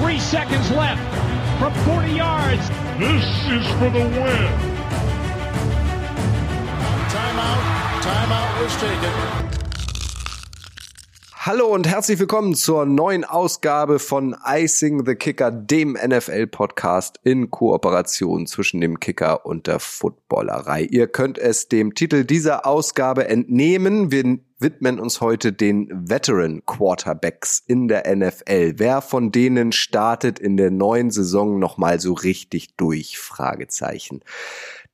Three seconds left from 40 yards. This is for the win. Timeout. Timeout was taken. Hallo und herzlich willkommen zur neuen Ausgabe von Icing the Kicker, dem NFL-Podcast in Kooperation zwischen dem Kicker und der Footballerei. Ihr könnt es dem Titel dieser Ausgabe entnehmen. Wir widmen uns heute den Veteran Quarterbacks in der NFL. Wer von denen startet in der neuen Saison nochmal so richtig durch? Fragezeichen.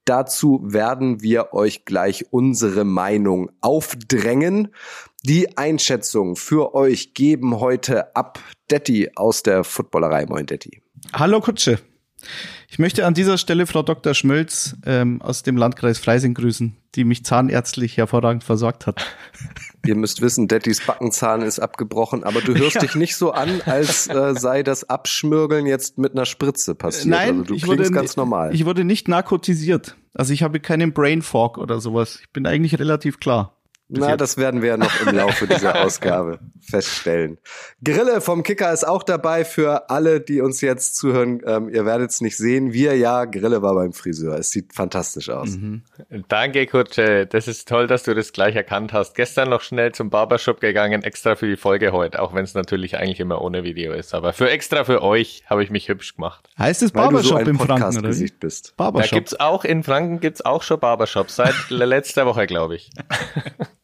Dazu werden wir euch gleich unsere Meinung aufdrängen. Die Einschätzung für euch geben heute ab Detti aus der Footballerei. Moin Detti. Hallo Kutsche. Ich möchte an dieser Stelle Frau Dr. Schmölz ähm, aus dem Landkreis Freising grüßen, die mich zahnärztlich hervorragend versorgt hat. Ihr müsst wissen, Dettys Backenzahn ist abgebrochen, aber du hörst ja. dich nicht so an, als äh, sei das Abschmürgeln jetzt mit einer Spritze passiert. Nein, also du ich klingst wurde, ganz normal. Ich wurde nicht narkotisiert. Also ich habe keinen Brain Fog oder sowas. Ich bin eigentlich relativ klar. Na, das werden wir ja noch im Laufe dieser Ausgabe feststellen. Grille vom Kicker ist auch dabei für alle, die uns jetzt zuhören. Ähm, ihr werdet es nicht sehen. Wir ja, Grille war beim Friseur. Es sieht fantastisch aus. Mhm. Danke, Kutsche. Das ist toll, dass du das gleich erkannt hast. Gestern noch schnell zum Barbershop gegangen, extra für die Folge heute, auch wenn es natürlich eigentlich immer ohne Video ist. Aber für extra für euch habe ich mich hübsch gemacht. Heißt es Barbershop so im Franken, oder wie? Bist. Barbershop. Da gibt's auch in Franken gibt's auch schon Barbershop seit letzter Woche, glaube ich.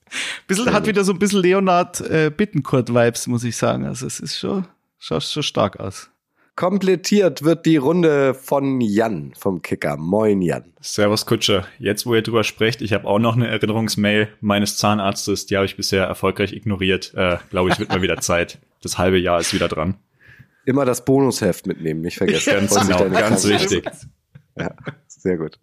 Bisschen, hat wieder so ein bisschen Leonard äh, Bittenkurt-Vibes, muss ich sagen. Also es ist schon, schaut schon stark aus. Komplettiert wird die Runde von Jan vom Kicker. Moin Jan. Servus Kutscher. Jetzt, wo ihr drüber sprecht, ich habe auch noch eine Erinnerungsmail meines Zahnarztes, die habe ich bisher erfolgreich ignoriert. Äh, Glaube ich, wird mal wieder Zeit. Das halbe Jahr ist wieder dran. Immer das Bonusheft mitnehmen, nicht vergessen. ganz genau, ganz wichtig. Ja, sehr gut.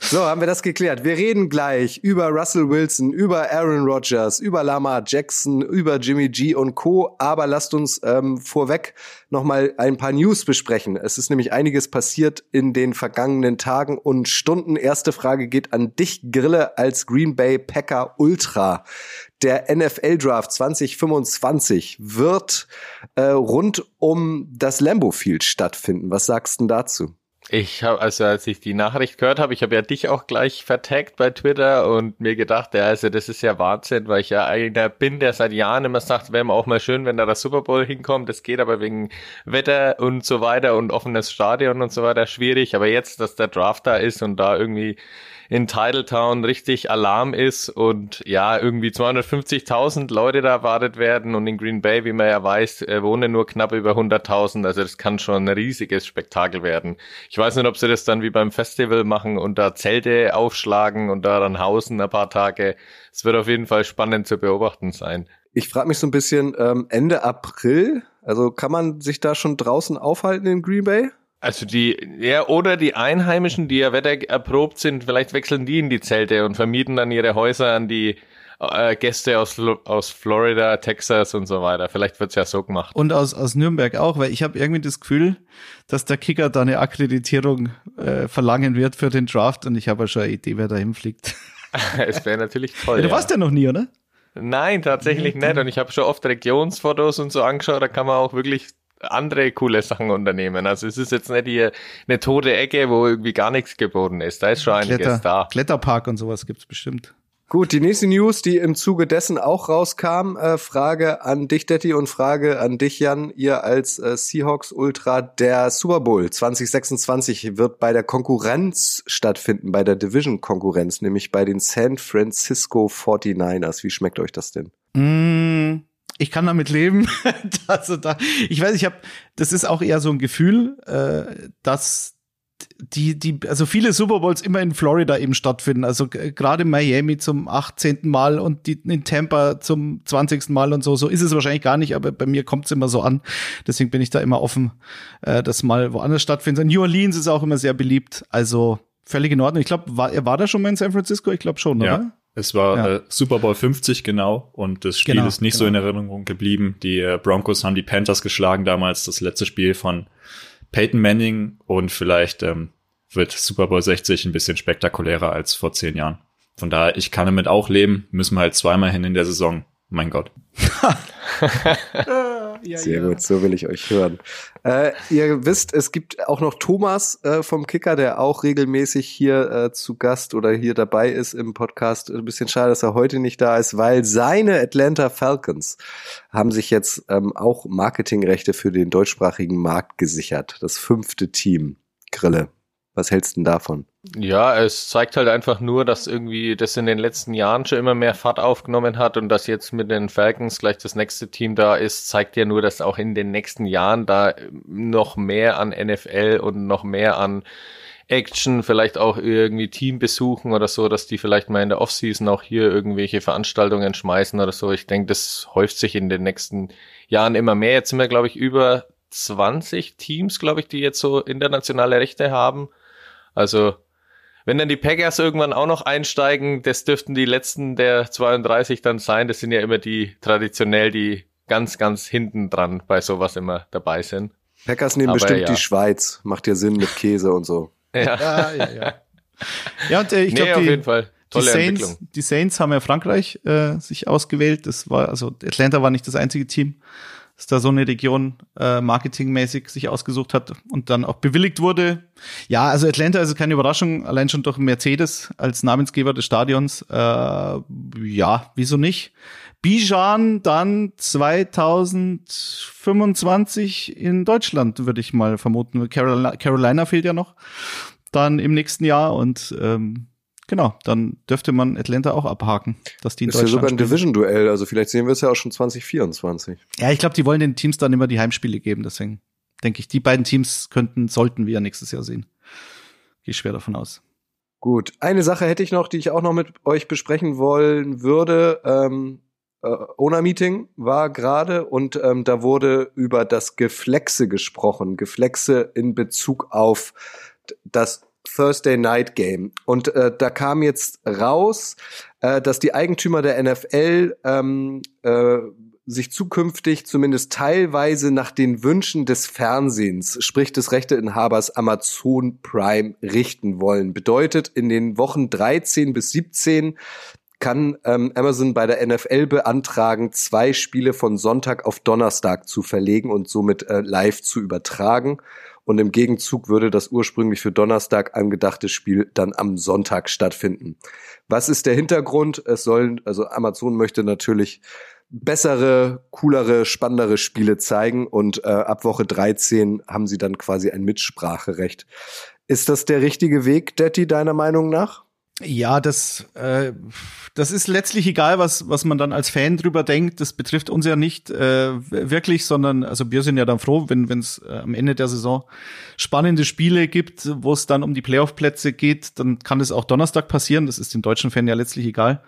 So, haben wir das geklärt. Wir reden gleich über Russell Wilson, über Aaron Rodgers, über Lamar Jackson, über Jimmy G und Co. Aber lasst uns ähm, vorweg nochmal ein paar News besprechen. Es ist nämlich einiges passiert in den vergangenen Tagen und Stunden. Erste Frage geht an dich, Grille, als Green Bay Packer Ultra. Der NFL Draft 2025 wird äh, rund um das Lambeau Field stattfinden. Was sagst du dazu? Ich habe, also als ich die Nachricht gehört habe, ich habe ja dich auch gleich vertagt bei Twitter und mir gedacht, ja, also das ist ja Wahnsinn, weil ich ja einer bin, der seit Jahren immer sagt, wäre auch mal schön, wenn da das Super Bowl hinkommt. Das geht aber wegen Wetter und so weiter und offenes Stadion und so weiter schwierig. Aber jetzt, dass der Draft da ist und da irgendwie in Titletown richtig Alarm ist und ja, irgendwie 250.000 Leute da erwartet werden und in Green Bay, wie man ja weiß, äh, wohnen nur knapp über 100.000. Also das kann schon ein riesiges Spektakel werden. Ich weiß nicht, ob sie das dann wie beim Festival machen und da Zelte aufschlagen und da dann hausen ein paar Tage. Es wird auf jeden Fall spannend zu beobachten sein. Ich frage mich so ein bisschen, ähm, Ende April, also kann man sich da schon draußen aufhalten in Green Bay? Also die, ja, oder die Einheimischen, die ja wettererprobt sind, vielleicht wechseln die in die Zelte und vermieten dann ihre Häuser an die äh, Gäste aus, aus Florida, Texas und so weiter. Vielleicht wird's ja so gemacht. Und aus, aus Nürnberg auch, weil ich habe irgendwie das Gefühl, dass der Kicker da eine Akkreditierung äh, verlangen wird für den Draft und ich habe ja schon eine Idee, wer da hinfliegt. es wäre natürlich toll. Ja, du ja. warst ja noch nie, oder? Nein, tatsächlich nicht. Und ich habe schon oft Regionsfotos und so angeschaut, da kann man auch wirklich andere coole Sachen unternehmen. Also es ist jetzt nicht hier eine tote Ecke, wo irgendwie gar nichts geboten ist. Da ist schon einiges Kletter, da. Kletterpark und sowas gibt's bestimmt. Gut, die nächste News, die im Zuge dessen auch rauskam, äh, Frage an dich, Detti, und Frage an dich, Jan, ihr als äh, Seahawks Ultra. Der Super Bowl 2026 wird bei der Konkurrenz stattfinden, bei der Division-Konkurrenz, nämlich bei den San Francisco 49ers. Wie schmeckt euch das denn? Mm, ich kann damit leben. also da, ich weiß, ich habe, das ist auch eher so ein Gefühl, äh, dass die, die, also viele Super Bowls immer in Florida eben stattfinden. Also gerade Miami zum 18. Mal und die in Tampa zum 20. Mal und so. So ist es wahrscheinlich gar nicht, aber bei mir kommt es immer so an. Deswegen bin ich da immer offen, äh, dass mal woanders stattfindet. New Orleans ist auch immer sehr beliebt. Also völlig in Ordnung. Ich glaube, war, er war da schon mal in San Francisco? Ich glaube schon, ja. oder? Es war ja. äh, Super Bowl 50 genau und das Spiel genau, ist nicht genau. so in Erinnerung geblieben. Die äh, Broncos haben die Panthers geschlagen damals, das letzte Spiel von Peyton Manning und vielleicht ähm, wird Super Bowl 60 ein bisschen spektakulärer als vor zehn Jahren. Von daher, ich kann damit auch leben, müssen wir halt zweimal hin in der Saison. Mein Gott. ja, Sehr ja. gut, so will ich euch hören. Äh, ihr wisst, es gibt auch noch Thomas äh, vom Kicker, der auch regelmäßig hier äh, zu Gast oder hier dabei ist im Podcast. Ein bisschen schade, dass er heute nicht da ist, weil seine Atlanta Falcons haben sich jetzt ähm, auch Marketingrechte für den deutschsprachigen Markt gesichert. Das fünfte Team. Grille. Was hältst du denn davon? Ja, es zeigt halt einfach nur, dass irgendwie das in den letzten Jahren schon immer mehr Fahrt aufgenommen hat und dass jetzt mit den Falcons gleich das nächste Team da ist, zeigt ja nur, dass auch in den nächsten Jahren da noch mehr an NFL und noch mehr an Action, vielleicht auch irgendwie Teambesuchen oder so, dass die vielleicht mal in der Offseason auch hier irgendwelche Veranstaltungen schmeißen oder so. Ich denke, das häuft sich in den nächsten Jahren immer mehr. Jetzt sind wir, glaube ich, über 20 Teams, glaube ich, die jetzt so internationale Rechte haben. Also, wenn dann die Packers irgendwann auch noch einsteigen, das dürften die letzten der 32 dann sein. Das sind ja immer die traditionell, die ganz, ganz hinten dran bei sowas immer dabei sind. Packers nehmen Aber bestimmt ja. die Schweiz. Macht ja Sinn mit Käse und so. Ja, ja, ja. Ja, ja und äh, ich glaube, nee, die, die, Saints, die Saints haben ja Frankreich äh, sich ausgewählt. Das war, also Atlanta war nicht das einzige Team dass da so eine Region äh, marketingmäßig sich ausgesucht hat und dann auch bewilligt wurde. Ja, also Atlanta ist keine Überraschung, allein schon durch Mercedes als Namensgeber des Stadions. Äh, ja, wieso nicht? Bijan dann 2025 in Deutschland, würde ich mal vermuten. Carolina, Carolina fehlt ja noch dann im nächsten Jahr und ähm, Genau, dann dürfte man Atlanta auch abhaken, dass die in ist Deutschland ja sogar ein Division-Duell, also vielleicht sehen wir es ja auch schon 2024. Ja, ich glaube, die wollen den Teams dann immer die Heimspiele geben, deswegen denke ich, die beiden Teams könnten, sollten wir ja nächstes Jahr sehen. Gehe schwer davon aus. Gut, eine Sache hätte ich noch, die ich auch noch mit euch besprechen wollen würde. Ähm, äh, Owner-Meeting war gerade und ähm, da wurde über das Geflexe gesprochen. Geflexe in Bezug auf das Thursday Night Game. Und äh, da kam jetzt raus, äh, dass die Eigentümer der NFL ähm, äh, sich zukünftig zumindest teilweise nach den Wünschen des Fernsehens, sprich des Rechteinhabers Amazon Prime, richten wollen. Bedeutet, in den Wochen 13 bis 17 kann ähm, Amazon bei der NFL beantragen, zwei Spiele von Sonntag auf Donnerstag zu verlegen und somit äh, live zu übertragen und im Gegenzug würde das ursprünglich für Donnerstag angedachte Spiel dann am Sonntag stattfinden. Was ist der Hintergrund? Es sollen, also Amazon möchte natürlich bessere, coolere, spannendere Spiele zeigen und äh, ab Woche 13 haben sie dann quasi ein Mitspracherecht. Ist das der richtige Weg, Detti, deiner Meinung nach? Ja, das, äh, das ist letztlich egal, was, was man dann als Fan drüber denkt. Das betrifft uns ja nicht äh, wirklich, sondern also wir sind ja dann froh, wenn es äh, am Ende der Saison spannende Spiele gibt, wo es dann um die Playoff-Plätze geht, dann kann das auch Donnerstag passieren. Das ist den deutschen Fan ja letztlich egal.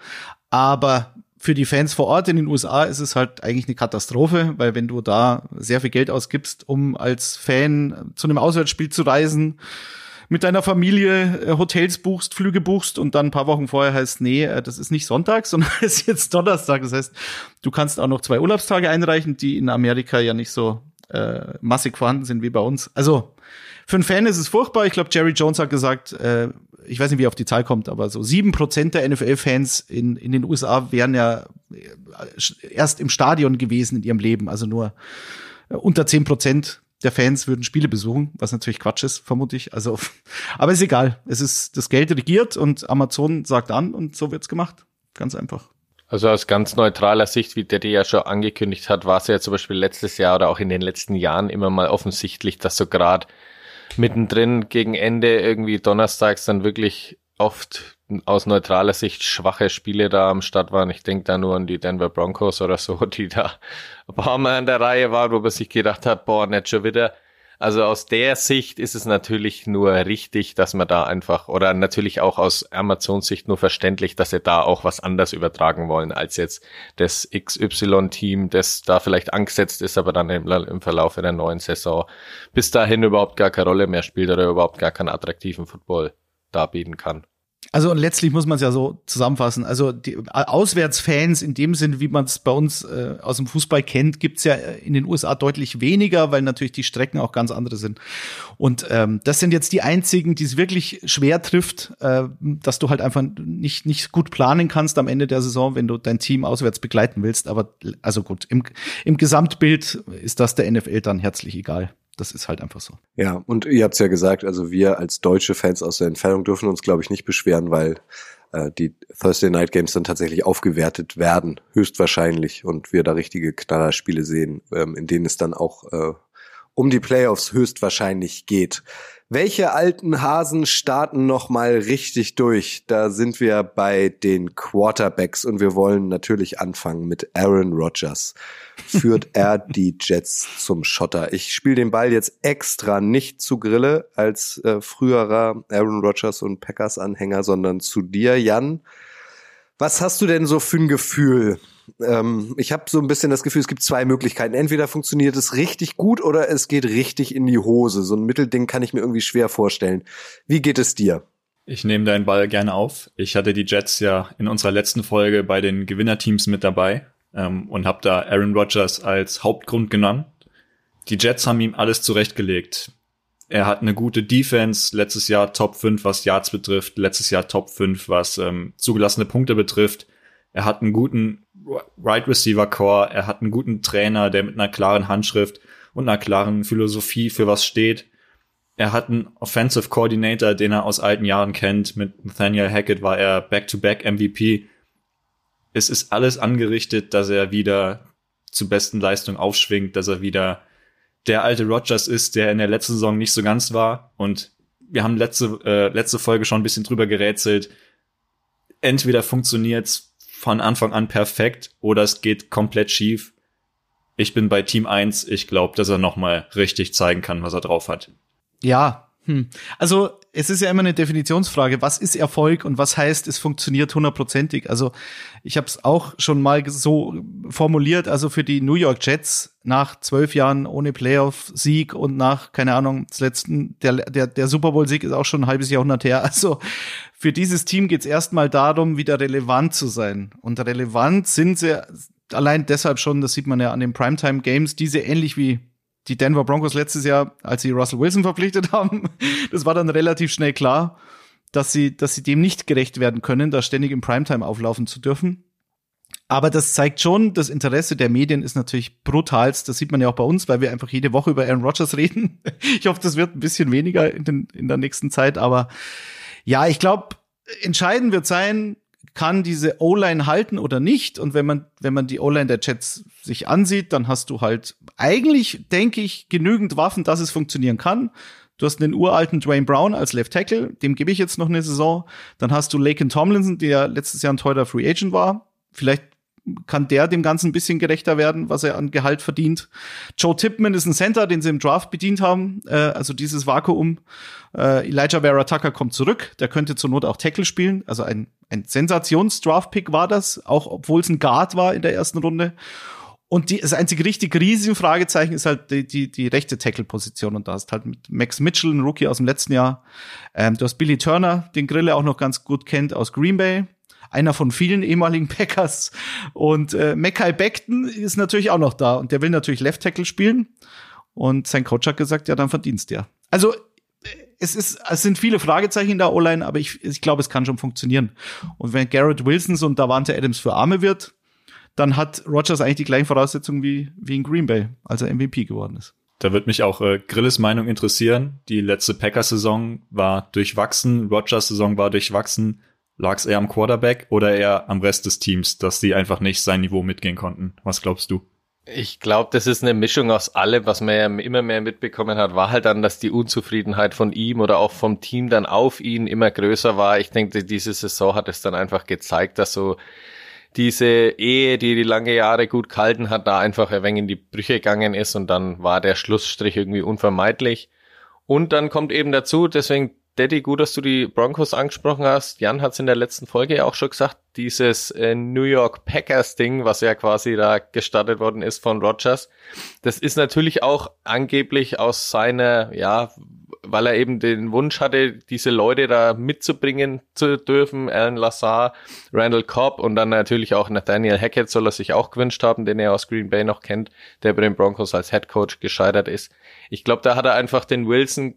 Aber für die Fans vor Ort in den USA ist es halt eigentlich eine Katastrophe, weil wenn du da sehr viel Geld ausgibst, um als Fan zu einem Auswärtsspiel zu reisen, mit deiner Familie äh, Hotels buchst, Flüge buchst und dann ein paar Wochen vorher heißt, nee, äh, das ist nicht Sonntag, sondern es ist jetzt Donnerstag. Das heißt, du kannst auch noch zwei Urlaubstage einreichen, die in Amerika ja nicht so äh, massig vorhanden sind wie bei uns. Also für einen Fan ist es furchtbar. Ich glaube, Jerry Jones hat gesagt, äh, ich weiß nicht, wie er auf die Zahl kommt, aber so sieben Prozent der NFL-Fans in, in den USA wären ja äh, erst im Stadion gewesen in ihrem Leben, also nur unter zehn Prozent der Fans würden Spiele besuchen, was natürlich Quatsch ist, vermute ich. Also, aber ist egal. Es ist das Geld regiert und Amazon sagt an und so wird's gemacht. Ganz einfach. Also aus ganz neutraler Sicht, wie der ja schon angekündigt hat, war es ja zum Beispiel letztes Jahr oder auch in den letzten Jahren immer mal offensichtlich, dass so gerade mittendrin gegen Ende irgendwie donnerstags dann wirklich oft aus neutraler Sicht schwache Spiele da am Start waren. Ich denke da nur an die Denver Broncos oder so, die da ein paar Mal in der Reihe waren, wo man sich gedacht hat, boah, nicht schon wieder. Also aus der Sicht ist es natürlich nur richtig, dass man da einfach, oder natürlich auch aus Amazons Sicht nur verständlich, dass sie da auch was anders übertragen wollen, als jetzt das XY-Team, das da vielleicht angesetzt ist, aber dann im, im Verlauf der neuen Saison bis dahin überhaupt gar keine Rolle mehr spielt oder überhaupt gar keinen attraktiven Football darbieten kann. Also und letztlich muss man es ja so zusammenfassen. Also die Auswärtsfans in dem Sinn, wie man es bei uns äh, aus dem Fußball kennt, gibt's ja in den USA deutlich weniger, weil natürlich die Strecken auch ganz andere sind. Und ähm, das sind jetzt die einzigen, die es wirklich schwer trifft, äh, dass du halt einfach nicht nicht gut planen kannst am Ende der Saison, wenn du dein Team auswärts begleiten willst. Aber also gut, im, im Gesamtbild ist das der NFL dann herzlich egal. Das ist halt einfach so. Ja, und ihr habt es ja gesagt, also wir als deutsche Fans aus der Entfernung dürfen uns, glaube ich, nicht beschweren, weil äh, die Thursday Night Games dann tatsächlich aufgewertet werden, höchstwahrscheinlich, und wir da richtige Knallerspiele sehen, ähm, in denen es dann auch äh, um die Playoffs höchstwahrscheinlich geht. Welche alten Hasen starten noch mal richtig durch? Da sind wir bei den Quarterbacks und wir wollen natürlich anfangen mit Aaron Rodgers. Führt er die Jets zum Schotter? Ich spiele den Ball jetzt extra nicht zu Grille als äh, früherer Aaron Rodgers und Packers Anhänger, sondern zu dir, Jan. Was hast du denn so für ein Gefühl? Ähm, ich habe so ein bisschen das Gefühl, es gibt zwei Möglichkeiten. Entweder funktioniert es richtig gut oder es geht richtig in die Hose. So ein Mittelding kann ich mir irgendwie schwer vorstellen. Wie geht es dir? Ich nehme deinen Ball gerne auf. Ich hatte die Jets ja in unserer letzten Folge bei den Gewinnerteams mit dabei ähm, und habe da Aaron Rodgers als Hauptgrund genannt. Die Jets haben ihm alles zurechtgelegt. Er hat eine gute Defense, letztes Jahr Top 5, was Yards betrifft, letztes Jahr Top 5, was ähm, zugelassene Punkte betrifft. Er hat einen guten Right Receiver Core, er hat einen guten Trainer, der mit einer klaren Handschrift und einer klaren Philosophie für was steht. Er hat einen Offensive Coordinator, den er aus alten Jahren kennt. Mit Nathaniel Hackett war er Back-to-Back -back MVP. Es ist alles angerichtet, dass er wieder zu besten Leistung aufschwingt, dass er wieder der alte Rogers ist, der in der letzten Saison nicht so ganz war. Und wir haben letzte, äh, letzte Folge schon ein bisschen drüber gerätselt. Entweder funktioniert's von Anfang an perfekt oder es geht komplett schief. Ich bin bei Team 1. Ich glaube, dass er nochmal richtig zeigen kann, was er drauf hat. Ja, hm. also es ist ja immer eine Definitionsfrage, was ist Erfolg und was heißt, es funktioniert hundertprozentig. Also ich habe es auch schon mal so formuliert, also für die New York Jets nach zwölf Jahren ohne Playoff-Sieg und nach, keine Ahnung, des letzten, der, der, der Super Bowl-Sieg ist auch schon ein halbes Jahrhundert her. Also für dieses Team geht es erstmal darum, wieder relevant zu sein. Und relevant sind sie allein deshalb schon, das sieht man ja an den Primetime Games, diese ähnlich wie die Denver Broncos letztes Jahr, als sie Russell Wilson verpflichtet haben, das war dann relativ schnell klar, dass sie, dass sie dem nicht gerecht werden können, da ständig im Primetime auflaufen zu dürfen. Aber das zeigt schon, das Interesse der Medien ist natürlich brutalst. Das sieht man ja auch bei uns, weil wir einfach jede Woche über Aaron Rodgers reden. Ich hoffe, das wird ein bisschen weniger in, den, in der nächsten Zeit. Aber ja, ich glaube, entscheidend wird sein, kann diese O-Line halten oder nicht. Und wenn man, wenn man die O-Line der Jets sich ansieht, dann hast du halt eigentlich, denke ich, genügend Waffen, dass es funktionieren kann. Du hast den uralten Dwayne Brown als Left Tackle, dem gebe ich jetzt noch eine Saison. Dann hast du Laken Tomlinson, der letztes Jahr ein teurer Free Agent war. Vielleicht kann der dem Ganzen ein bisschen gerechter werden, was er an Gehalt verdient. Joe Tipman ist ein Center, den sie im Draft bedient haben, äh, also dieses Vakuum. Äh, Elijah Vera Tucker kommt zurück, der könnte zur Not auch Tackle spielen, also ein, ein Sensations-Draft-Pick war das, auch obwohl es ein Guard war in der ersten Runde. Und die, das einzige richtig riesige Fragezeichen ist halt die, die, die rechte Tackle-Position. Und da hast halt mit Max Mitchell, ein Rookie aus dem letzten Jahr. Ähm, du hast Billy Turner, den Grille auch noch ganz gut kennt aus Green Bay einer von vielen ehemaligen Packers. Und äh, Mackay Beckton ist natürlich auch noch da und der will natürlich Left Tackle spielen. Und sein Coach hat gesagt, ja, dann verdienst der. Also es ist, es sind viele Fragezeichen in der O-Line, aber ich, ich glaube, es kann schon funktionieren. Und wenn Garrett Wilson und Davante Adams für Arme wird, dann hat Rogers eigentlich die gleichen Voraussetzungen wie, wie in Green Bay, als er MVP geworden ist. Da wird mich auch äh, Grilles Meinung interessieren. Die letzte Packers-Saison war durchwachsen, Rogers Saison war durchwachsen. Lag es eher am Quarterback oder eher am Rest des Teams, dass die einfach nicht sein Niveau mitgehen konnten? Was glaubst du? Ich glaube, das ist eine Mischung aus allem, was man ja immer mehr mitbekommen hat, war halt dann, dass die Unzufriedenheit von ihm oder auch vom Team dann auf ihn immer größer war. Ich denke, diese Saison hat es dann einfach gezeigt, dass so diese Ehe, die die lange Jahre gut gehalten hat, da einfach ein wenig in die Brüche gegangen ist und dann war der Schlussstrich irgendwie unvermeidlich. Und dann kommt eben dazu, deswegen Daddy, gut, dass du die Broncos angesprochen hast. Jan hat es in der letzten Folge ja auch schon gesagt, dieses äh, New York Packers Ding, was ja quasi da gestartet worden ist von Rogers, das ist natürlich auch angeblich aus seiner, ja, weil er eben den Wunsch hatte, diese Leute da mitzubringen zu dürfen. Alan Lazar, Randall Cobb und dann natürlich auch Nathaniel Hackett soll er sich auch gewünscht haben, den er aus Green Bay noch kennt, der bei den Broncos als Head Coach gescheitert ist. Ich glaube, da hat er einfach den Wilson,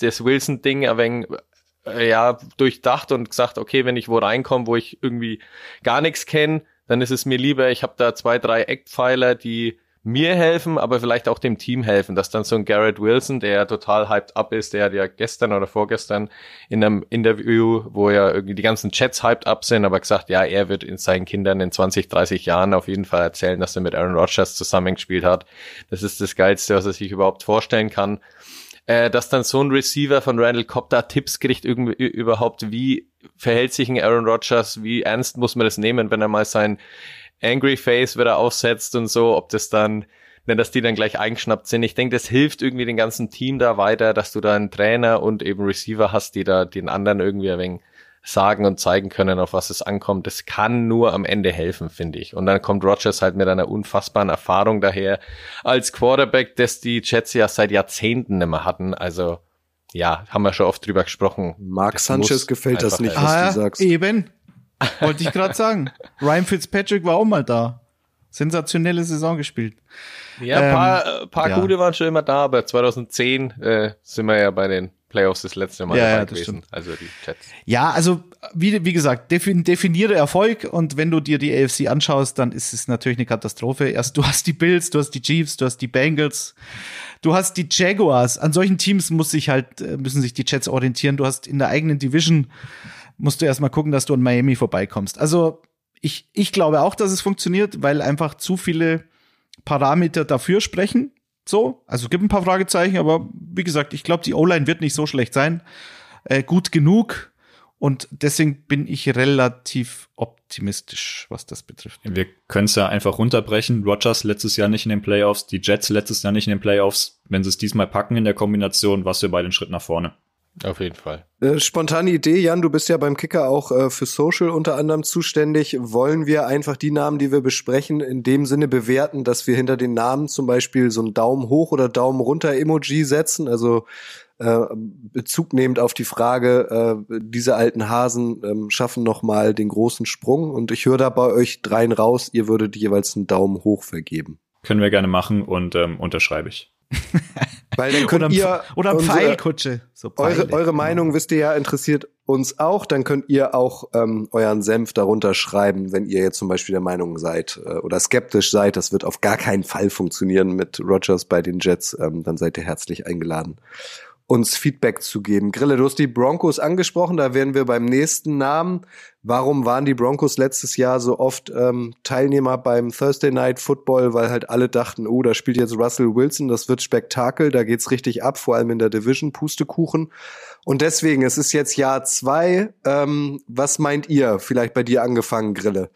das Wilson-Ding ein wenig äh, ja, durchdacht und gesagt, okay, wenn ich wo reinkomme, wo ich irgendwie gar nichts kenne, dann ist es mir lieber, ich habe da zwei, drei Eckpfeiler, die mir helfen, aber vielleicht auch dem Team helfen, dass dann so ein Garrett Wilson, der total hyped up ist, der hat ja gestern oder vorgestern in einem Interview, wo ja irgendwie die ganzen Chats hyped up sind, aber gesagt, ja, er wird in seinen Kindern in 20, 30 Jahren auf jeden Fall erzählen, dass er mit Aaron Rodgers zusammengespielt hat. Das ist das Geilste, was er sich überhaupt vorstellen kann äh, dass dann so ein Receiver von Randall Cobb da Tipps kriegt, irgendwie überhaupt, wie verhält sich ein Aaron Rodgers, wie ernst muss man das nehmen, wenn er mal sein Angry Face wieder aufsetzt und so, ob das dann, wenn dass die dann gleich eingeschnappt sind. Ich denke, das hilft irgendwie dem ganzen Team da weiter, dass du da einen Trainer und eben Receiver hast, die da den anderen irgendwie ein wenig sagen und zeigen können, auf was es ankommt. Das kann nur am Ende helfen, finde ich. Und dann kommt Rogers halt mit einer unfassbaren Erfahrung daher als Quarterback, das die Jets ja seit Jahrzehnten nicht mehr hatten. Also ja, haben wir schon oft drüber gesprochen. Mark Sanchez gefällt das nicht, was ah, du sagst. Eben. Wollte ich gerade sagen. Ryan Fitzpatrick war auch mal da. Sensationelle Saison gespielt. Ja, ein paar, ähm, paar ja. gute waren schon immer da, aber 2010 äh, sind wir ja bei den Playoffs das letzte Mal ja, ja, gewesen. Stimmt. Also die Jets. Ja, also wie, wie gesagt, definiere Erfolg und wenn du dir die AFC anschaust, dann ist es natürlich eine Katastrophe. Erst du hast die Bills, du hast die Chiefs, du hast die Bengals, du hast die Jaguars. An solchen Teams muss sich halt, äh, müssen sich die Jets orientieren. Du hast in der eigenen Division, musst du erstmal gucken, dass du an Miami vorbeikommst. Also ich, ich glaube auch, dass es funktioniert, weil einfach zu viele Parameter dafür sprechen. So, also gibt ein paar Fragezeichen, aber wie gesagt, ich glaube, die O-Line wird nicht so schlecht sein. Äh, gut genug. Und deswegen bin ich relativ optimistisch, was das betrifft. Wir können es ja einfach runterbrechen. Rogers letztes Jahr nicht in den Playoffs, die Jets letztes Jahr nicht in den Playoffs. Wenn sie es diesmal packen in der Kombination, was wir bei den Schritt nach vorne. Auf jeden Fall. Äh, spontane Idee, Jan, du bist ja beim Kicker auch äh, für Social unter anderem zuständig. Wollen wir einfach die Namen, die wir besprechen, in dem Sinne bewerten, dass wir hinter den Namen zum Beispiel so ein Daumen hoch oder Daumen runter Emoji setzen? Also äh, Bezug nehmend auf die Frage, äh, diese alten Hasen ähm, schaffen noch mal den großen Sprung. Und ich höre da bei euch dreien raus, ihr würdet jeweils einen Daumen hoch vergeben. Können wir gerne machen und ähm, unterschreibe ich. Weil dann könnt oder, ihr oder unsere, Pfeilkutsche. So eure, eure Meinung wisst ihr ja interessiert uns auch. Dann könnt ihr auch ähm, euren Senf darunter schreiben, wenn ihr jetzt zum Beispiel der Meinung seid äh, oder skeptisch seid, das wird auf gar keinen Fall funktionieren mit Rogers bei den Jets. Ähm, dann seid ihr herzlich eingeladen uns Feedback zu geben. Grille, du hast die Broncos angesprochen, da wären wir beim nächsten Namen. Warum waren die Broncos letztes Jahr so oft ähm, Teilnehmer beim Thursday Night Football? Weil halt alle dachten, oh, da spielt jetzt Russell Wilson, das wird Spektakel, da geht's richtig ab, vor allem in der Division, Pustekuchen. Und deswegen, es ist jetzt Jahr zwei. Ähm, was meint ihr? Vielleicht bei dir angefangen, Grille.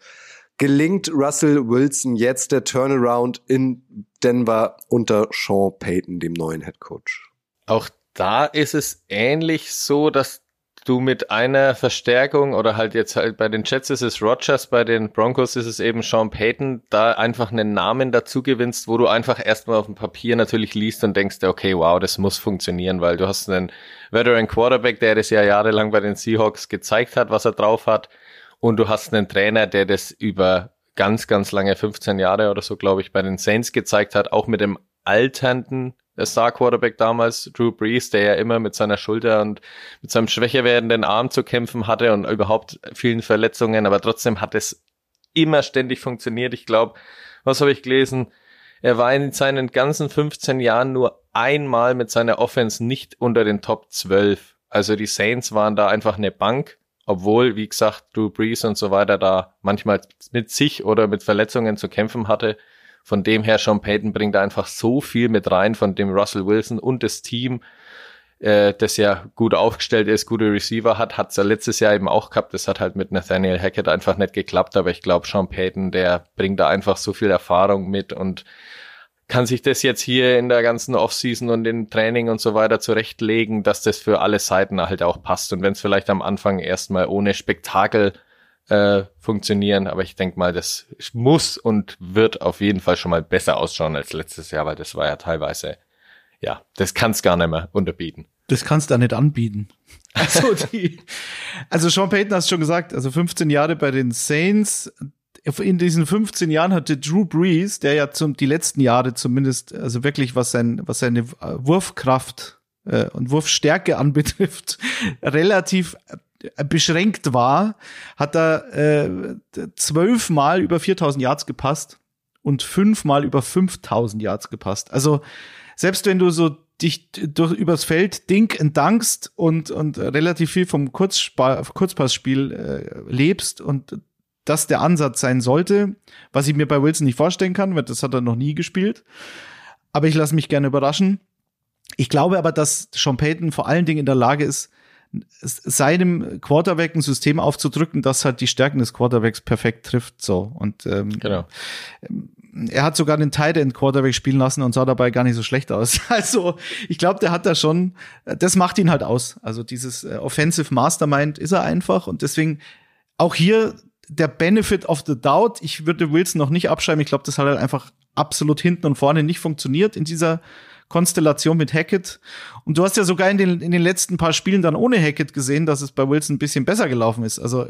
Gelingt Russell Wilson jetzt der Turnaround in Denver unter Sean Payton, dem neuen Head Coach? Auch da ist es ähnlich so, dass du mit einer Verstärkung oder halt jetzt halt bei den Jets ist es Rogers, bei den Broncos ist es eben Sean Payton, da einfach einen Namen dazu gewinnst, wo du einfach erstmal auf dem Papier natürlich liest und denkst, okay, wow, das muss funktionieren, weil du hast einen Veteran Quarterback, der das ja jahrelang bei den Seahawks gezeigt hat, was er drauf hat und du hast einen Trainer, der das über ganz, ganz lange, 15 Jahre oder so, glaube ich, bei den Saints gezeigt hat, auch mit dem alternden der Star Quarterback damals, Drew Brees, der ja immer mit seiner Schulter und mit seinem schwächer werdenden Arm zu kämpfen hatte und überhaupt vielen Verletzungen, aber trotzdem hat es immer ständig funktioniert. Ich glaube, was habe ich gelesen? Er war in seinen ganzen 15 Jahren nur einmal mit seiner Offense nicht unter den Top 12. Also die Saints waren da einfach eine Bank, obwohl, wie gesagt, Drew Brees und so weiter da manchmal mit sich oder mit Verletzungen zu kämpfen hatte. Von dem her, Sean Payton bringt da einfach so viel mit rein, von dem Russell Wilson und das Team, äh, das ja gut aufgestellt ist, gute Receiver hat, hat's ja letztes Jahr eben auch gehabt. Das hat halt mit Nathaniel Hackett einfach nicht geklappt, aber ich glaube, Sean Payton, der bringt da einfach so viel Erfahrung mit und kann sich das jetzt hier in der ganzen Offseason und im Training und so weiter zurechtlegen, dass das für alle Seiten halt auch passt. Und wenn es vielleicht am Anfang erstmal ohne Spektakel äh, funktionieren. Aber ich denke mal, das muss und wird auf jeden Fall schon mal besser ausschauen als letztes Jahr, weil das war ja teilweise ja, das kann's gar nicht mehr unterbieten. Das kannst du da nicht anbieten. Also, die, also Sean Payton hast schon gesagt, also 15 Jahre bei den Saints. In diesen 15 Jahren hatte Drew Brees, der ja zum, die letzten Jahre zumindest, also wirklich was sein, was seine Wurfkraft äh, und Wurfstärke anbetrifft, relativ äh, beschränkt war, hat er äh, zwölfmal über 4000 Yards gepasst und fünfmal über 5000 Yards gepasst. Also selbst wenn du so dich durch übers Feld dink und dankst und und relativ viel vom Kurzspa Kurzpassspiel äh, lebst und das der Ansatz sein sollte, was ich mir bei Wilson nicht vorstellen kann, weil das hat er noch nie gespielt. Aber ich lasse mich gerne überraschen. Ich glaube aber, dass Sean Payton vor allen Dingen in der Lage ist, seinem Quarterback ein System aufzudrücken, das halt die Stärken des Quarterbacks perfekt trifft. So und ähm, genau er hat sogar den Tight End Quarterback spielen lassen und sah dabei gar nicht so schlecht aus. Also ich glaube, der hat da schon, das macht ihn halt aus. Also dieses äh, Offensive Mastermind ist er einfach und deswegen auch hier der Benefit of the Doubt. Ich würde Wilson noch nicht abschreiben. Ich glaube, das hat halt einfach absolut hinten und vorne nicht funktioniert in dieser Konstellation mit Hackett. Und du hast ja sogar in den, in den letzten paar Spielen dann ohne Hackett gesehen, dass es bei Wilson ein bisschen besser gelaufen ist. Also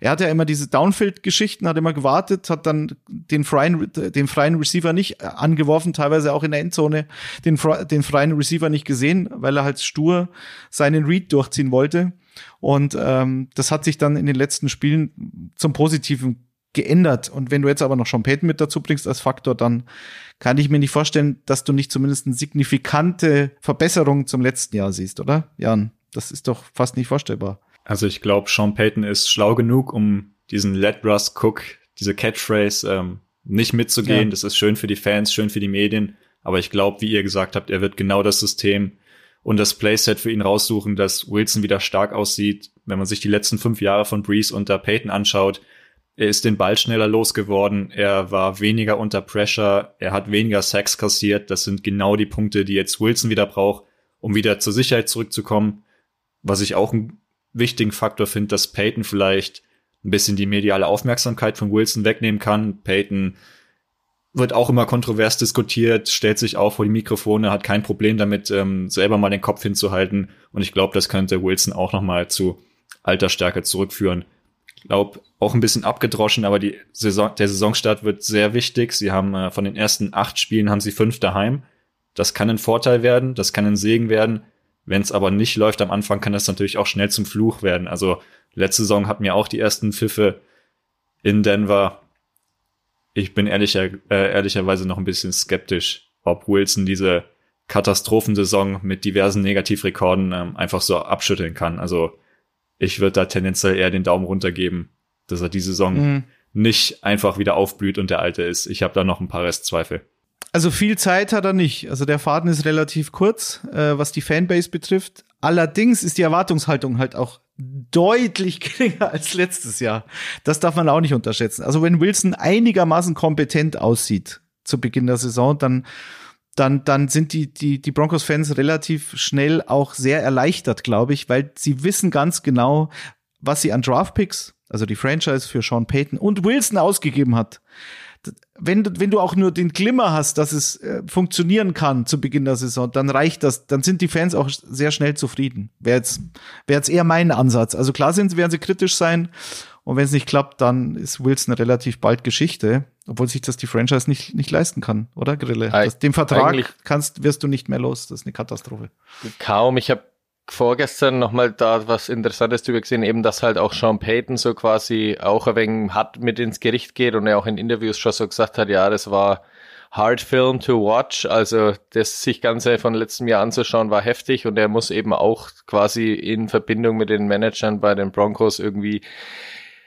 er hat ja immer diese Downfield-Geschichten, hat immer gewartet, hat dann den freien, den freien Receiver nicht angeworfen, teilweise auch in der Endzone den, den freien Receiver nicht gesehen, weil er halt stur seinen Read durchziehen wollte. Und ähm, das hat sich dann in den letzten Spielen zum Positiven geändert. Und wenn du jetzt aber noch Sean Payton mit dazu bringst als Faktor, dann kann ich mir nicht vorstellen, dass du nicht zumindest eine signifikante Verbesserung zum letzten Jahr siehst, oder? Jan, das ist doch fast nicht vorstellbar. Also ich glaube, Sean Payton ist schlau genug, um diesen Let Russ Cook, diese Catchphrase ähm, nicht mitzugehen. Ja. Das ist schön für die Fans, schön für die Medien. Aber ich glaube, wie ihr gesagt habt, er wird genau das System und das Playset für ihn raussuchen, dass Wilson wieder stark aussieht. Wenn man sich die letzten fünf Jahre von Breeze unter Payton anschaut, er ist den Ball schneller losgeworden, er war weniger unter Pressure, er hat weniger Sacks kassiert. Das sind genau die Punkte, die jetzt Wilson wieder braucht, um wieder zur Sicherheit zurückzukommen. Was ich auch einen wichtigen Faktor finde, dass Peyton vielleicht ein bisschen die mediale Aufmerksamkeit von Wilson wegnehmen kann. Peyton wird auch immer kontrovers diskutiert, stellt sich auf vor die Mikrofone, hat kein Problem damit, ähm, selber mal den Kopf hinzuhalten. Und ich glaube, das könnte Wilson auch noch mal zu Altersstärke zurückführen glaube, auch ein bisschen abgedroschen, aber die Saison, der Saisonstart wird sehr wichtig. Sie haben äh, von den ersten acht Spielen haben sie fünf daheim. Das kann ein Vorteil werden, das kann ein Segen werden. Wenn es aber nicht läuft am Anfang, kann das natürlich auch schnell zum Fluch werden. Also letzte Saison hatten wir auch die ersten Pfiffe in Denver. Ich bin ehrlicher, äh, ehrlicherweise noch ein bisschen skeptisch, ob Wilson diese Katastrophensaison mit diversen Negativrekorden ähm, einfach so abschütteln kann. Also ich würde da tendenziell eher den Daumen runter geben, dass er die Saison mhm. nicht einfach wieder aufblüht und der alte ist. Ich habe da noch ein paar Restzweifel. Also viel Zeit hat er nicht. Also der Faden ist relativ kurz, äh, was die Fanbase betrifft. Allerdings ist die Erwartungshaltung halt auch deutlich geringer als letztes Jahr. Das darf man auch nicht unterschätzen. Also wenn Wilson einigermaßen kompetent aussieht zu Beginn der Saison, dann dann, dann sind die, die, die Broncos-Fans relativ schnell auch sehr erleichtert, glaube ich, weil sie wissen ganz genau, was sie an Draftpicks, also die Franchise für Sean Payton und Wilson ausgegeben hat. Wenn, wenn du auch nur den Glimmer hast, dass es äh, funktionieren kann zu Beginn der Saison, dann reicht das, dann sind die Fans auch sehr schnell zufrieden. Wäre jetzt, wäre jetzt eher mein Ansatz. Also klar sind, werden sie kritisch sein und wenn es nicht klappt, dann ist Wilson relativ bald Geschichte, obwohl sich das die Franchise nicht, nicht leisten kann, oder Grille? Das, den Vertrag kannst, wirst du nicht mehr los. Das ist eine Katastrophe. Kaum. Ich habe vorgestern nochmal da was Interessantes drüber gesehen, eben, dass halt auch Sean Payton so quasi auch ein wenig hart mit ins Gericht geht und er auch in Interviews schon so gesagt hat, ja, das war hard film to watch, also das sich Ganze von letztem Jahr anzuschauen war heftig und er muss eben auch quasi in Verbindung mit den Managern bei den Broncos irgendwie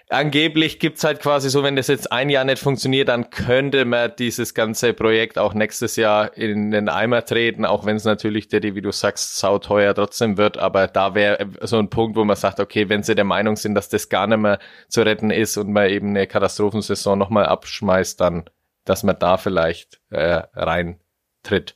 angeblich gibt's halt quasi so, wenn das jetzt ein Jahr nicht funktioniert, dann könnte man dieses ganze Projekt auch nächstes Jahr in den Eimer treten, auch wenn es natürlich, der, wie du sagst, sauteuer trotzdem wird. Aber da wäre so ein Punkt, wo man sagt, okay, wenn sie der Meinung sind, dass das gar nicht mehr zu retten ist und man eben eine Katastrophensaison nochmal abschmeißt, dann, dass man da vielleicht äh, reintritt.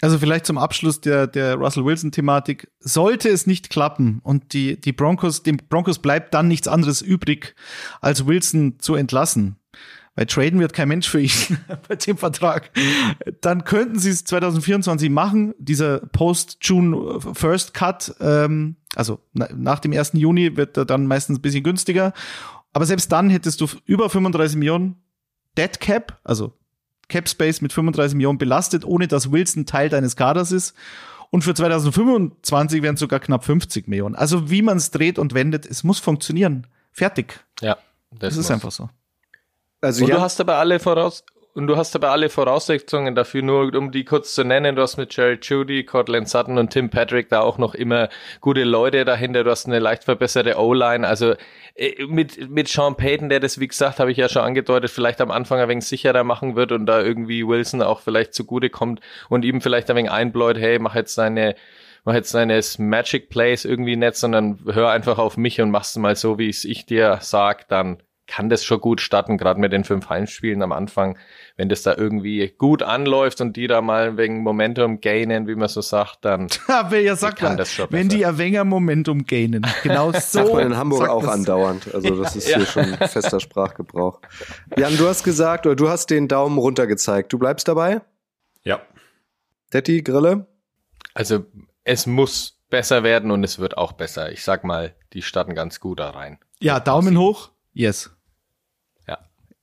Also vielleicht zum Abschluss der, der Russell Wilson-Thematik. Sollte es nicht klappen und die, die Broncos, dem Broncos bleibt dann nichts anderes übrig, als Wilson zu entlassen. weil traden wird kein Mensch für ihn bei dem Vertrag, dann könnten sie es 2024 machen. Dieser Post-June First Cut, ähm, also na, nach dem 1. Juni wird er dann meistens ein bisschen günstiger. Aber selbst dann hättest du über 35 Millionen Dead Cap, also Cap Space mit 35 Millionen belastet, ohne dass Wilson Teil deines Kaders ist. Und für 2025 wären es sogar knapp 50 Millionen. Also wie man es dreht und wendet, es muss funktionieren. Fertig. Ja. Das, das ist einfach so. Also und ja. du hast aber alle voraus und du hast aber alle Voraussetzungen dafür, nur um die kurz zu nennen. Du hast mit Jerry Judy, Cortland Sutton und Tim Patrick da auch noch immer gute Leute dahinter. Du hast eine leicht verbesserte O-Line. Also äh, mit, mit Sean Payton, der das, wie gesagt, habe ich ja schon angedeutet, vielleicht am Anfang ein wenig sicherer machen wird und da irgendwie Wilson auch vielleicht zugute kommt und ihm vielleicht ein wenig einbläut, hey, mach jetzt seine mach jetzt deine Magic Plays irgendwie nicht, sondern hör einfach auf mich und mach's mal so, wie es ich dir sag, dann kann das schon gut starten, gerade mit den fünf Heimspielen am Anfang, wenn das da irgendwie gut anläuft und die da mal wegen Momentum gainen, wie man so sagt, dann Wer ja sagt kann das schon wenn besser. die Erwänger Momentum gainen. Genau so. Sagt man in Hamburg auch das. andauernd. Also das ist ja. hier schon fester Sprachgebrauch. Jan, du hast gesagt, oder du hast den Daumen runter gezeigt. Du bleibst dabei? Ja. Detti, Grille? Also es muss besser werden und es wird auch besser. Ich sag mal, die starten ganz gut da rein. Ja, Daumen hoch. Yes.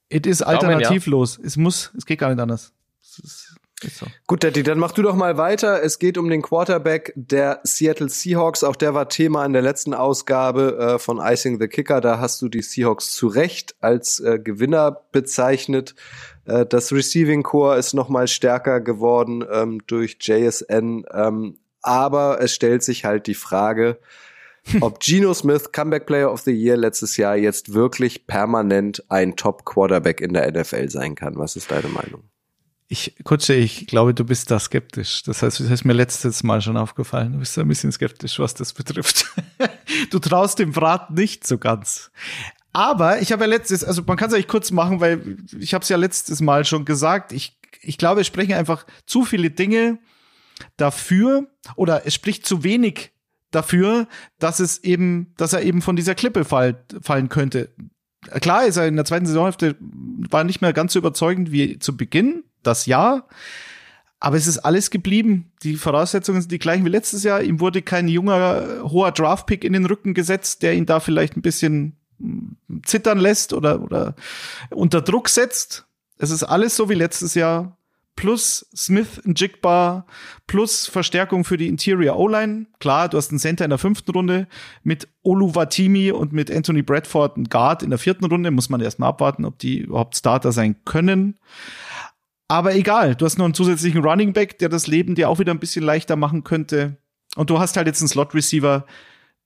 Es ist alternativlos. Daumen, ja. Es muss, es geht gar nicht anders. Ist, ist so. Gut, Daddy, dann mach du doch mal weiter. Es geht um den Quarterback der Seattle Seahawks. Auch der war Thema in der letzten Ausgabe äh, von Icing the Kicker. Da hast du die Seahawks zu Recht als äh, Gewinner bezeichnet. Äh, das Receiving Core ist noch mal stärker geworden ähm, durch JSN. Ähm, aber es stellt sich halt die Frage, ob Geno Smith, Comeback Player of the Year letztes Jahr, jetzt wirklich permanent ein Top Quarterback in der NFL sein kann. Was ist deine Meinung? Ich, Kutsche, ich glaube, du bist da skeptisch. Das heißt, das ist mir letztes Mal schon aufgefallen. Du bist ein bisschen skeptisch, was das betrifft. du traust dem Brat nicht so ganz. Aber ich habe ja letztes, also man kann es eigentlich kurz machen, weil ich habe es ja letztes Mal schon gesagt. Ich, ich glaube, es sprechen einfach zu viele Dinge dafür oder es spricht zu wenig dafür, dass es eben, dass er eben von dieser Klippe fall, fallen könnte. Klar ist er in der zweiten Saisonhälfte war nicht mehr ganz so überzeugend wie zu Beginn, das Jahr. Aber es ist alles geblieben. Die Voraussetzungen sind die gleichen wie letztes Jahr. Ihm wurde kein junger, hoher Draftpick in den Rücken gesetzt, der ihn da vielleicht ein bisschen hm, zittern lässt oder, oder unter Druck setzt. Es ist alles so wie letztes Jahr plus Smith Jigbar plus Verstärkung für die Interior O-Line. Klar, du hast einen Center in der fünften Runde mit Oluwatimi und mit Anthony Bradford einen Guard in der vierten Runde. Muss man erstmal abwarten, ob die überhaupt Starter sein können. Aber egal, du hast noch einen zusätzlichen Running Back, der das Leben dir auch wieder ein bisschen leichter machen könnte. Und du hast halt jetzt einen Slot Receiver,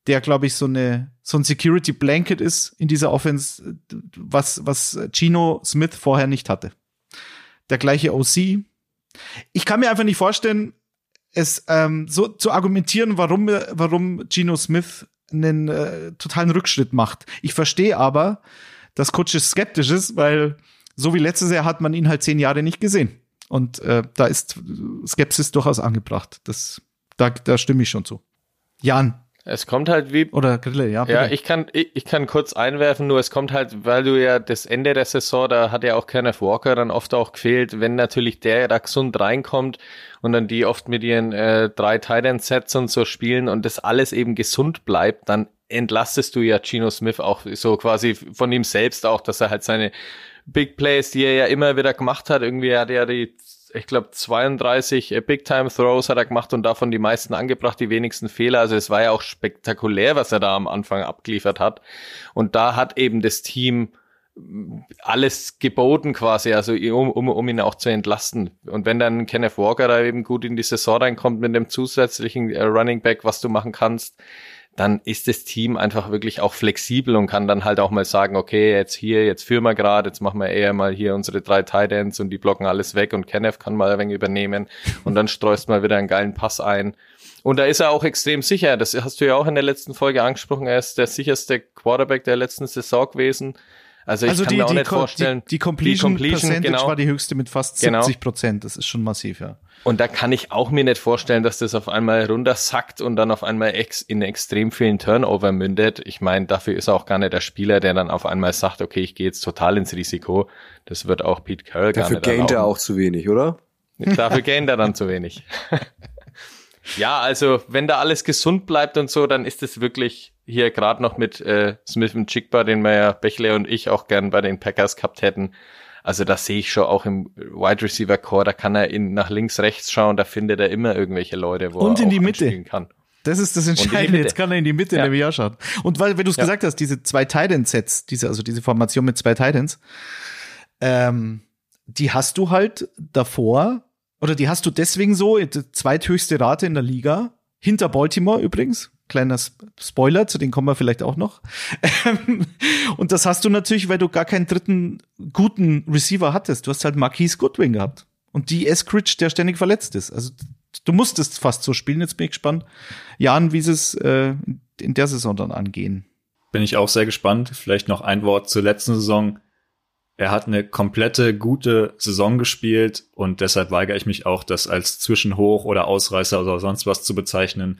der, glaube ich, so eine so ein Security Blanket ist in dieser Offense, was was Gino Smith vorher nicht hatte der gleiche OC. Ich kann mir einfach nicht vorstellen, es ähm, so zu argumentieren, warum, warum Geno Smith einen äh, totalen Rückschritt macht. Ich verstehe aber, dass Coach skeptisch ist, weil so wie letztes Jahr hat man ihn halt zehn Jahre nicht gesehen. Und äh, da ist Skepsis durchaus angebracht. Das, da, da stimme ich schon zu. Jan. Es kommt halt wie. Oder Grille, ja. Bitte. Ja, ich kann, ich, ich kann kurz einwerfen, nur es kommt halt, weil du ja das Ende der Saison, da hat ja auch Kenneth Walker dann oft auch gefehlt, wenn natürlich der da gesund reinkommt und dann die oft mit ihren äh, drei Titan-Sets und so spielen und das alles eben gesund bleibt, dann entlastest du ja Gino Smith auch so quasi von ihm selbst auch, dass er halt seine Big Plays, die er ja immer wieder gemacht hat, irgendwie hat er ja die ich glaube, 32 äh, Big Time Throws hat er gemacht und davon die meisten angebracht, die wenigsten Fehler. Also es war ja auch spektakulär, was er da am Anfang abgeliefert hat. Und da hat eben das Team mm, alles geboten quasi, also um, um, um ihn auch zu entlasten. Und wenn dann Kenneth Walker da eben gut in die Saison reinkommt mit dem zusätzlichen äh, Running Back, was du machen kannst, dann ist das Team einfach wirklich auch flexibel und kann dann halt auch mal sagen, okay, jetzt hier, jetzt führen wir gerade, jetzt machen wir eher mal hier unsere drei Tight Ends und die blocken alles weg und Kenneth kann mal ein wenig übernehmen und dann streust mal wieder einen geilen Pass ein. Und da ist er auch extrem sicher. Das hast du ja auch in der letzten Folge angesprochen. Er ist der sicherste Quarterback der letzten Saison gewesen. Also, ich also kann die, mir auch die, nicht vorstellen. die, die Completion, Percentage genau. war die höchste mit fast Genau. 70 Prozent. Das ist schon massiv, ja. Und da kann ich auch mir nicht vorstellen, dass das auf einmal runtersackt und dann auf einmal ex in extrem vielen Turnover mündet. Ich meine, dafür ist er auch gar nicht der Spieler, der dann auf einmal sagt, okay, ich gehe jetzt total ins Risiko. Das wird auch Pete Carroll gar Dafür nicht gaint er auch zu wenig, oder? Dafür gaint er dann zu wenig. ja, also wenn da alles gesund bleibt und so, dann ist es wirklich hier gerade noch mit äh, Smith und Chigba, den wir ja Bechle und ich auch gern bei den Packers gehabt hätten. Also das sehe ich schon auch im Wide Receiver Core, da kann er in nach links, rechts schauen, da findet er immer irgendwelche Leute, wo Und er in auch die Mitte. kann. Das ist das Entscheidende. Jetzt kann er in die Mitte Ja. in der VR schauen. Und weil, wenn du es Ja. gesagt hast, diese zwei Titans-Sets, diese, also diese Formation mit zwei Titans, ähm, die hast du halt davor, oder die hast du deswegen so, die zweithöchste Rate in der Liga, hinter Baltimore übrigens. Kleiner Sp- Spoiler, zu denen kommen wir vielleicht auch noch. Und das hast du natürlich, weil du gar keinen dritten guten Receiver hattest. Du hast halt Marquise Goodwin gehabt. Und die Eskridge, der ständig verletzt ist. Also du musstest fast so spielen. Jetzt bin ich gespannt, Jan, wie sie es äh, in der Saison dann angehen. Bin ich auch sehr gespannt. Vielleicht noch ein Wort zur letzten Saison. Er hat eine komplette gute Saison gespielt und deshalb weigere ich mich auch, das als Zwischenhoch oder Ausreißer oder sonst was zu bezeichnen.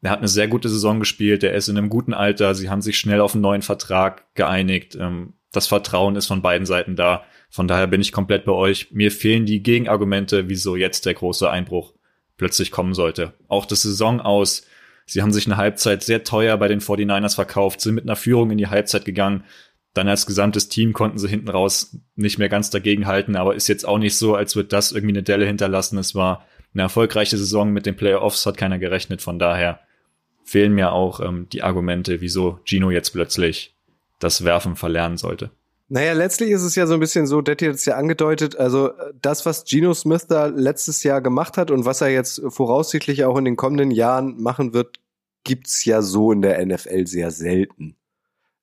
Er hat eine sehr gute Saison gespielt, er ist in einem guten Alter, sie haben sich schnell auf einen neuen Vertrag geeinigt. Ähm, Das Vertrauen ist von beiden Seiten da. Von daher bin ich komplett bei euch. Mir fehlen die Gegenargumente, wieso jetzt der große Einbruch plötzlich kommen sollte. Auch das Saison aus. Sie haben sich eine Halbzeit sehr teuer bei den 49ers verkauft, sind mit einer Führung in die Halbzeit gegangen. Dann als gesamtes Team konnten sie hinten raus nicht mehr ganz dagegenhalten, aber ist jetzt auch nicht so, als würde das irgendwie eine Delle hinterlassen. Es war eine erfolgreiche Saison mit den Playoffs, hat keiner gerechnet. Von daher fehlen mir auch ähm, die Argumente, wieso Gino jetzt plötzlich das Werfen verlernen sollte. Naja, letztlich ist es ja so ein bisschen so, Detti hat es ja angedeutet, also äh, das, was Geno Smith da letztes Jahr gemacht hat und was er jetzt voraussichtlich auch in den kommenden Jahren machen wird, gibt's ja so in der NFL sehr selten.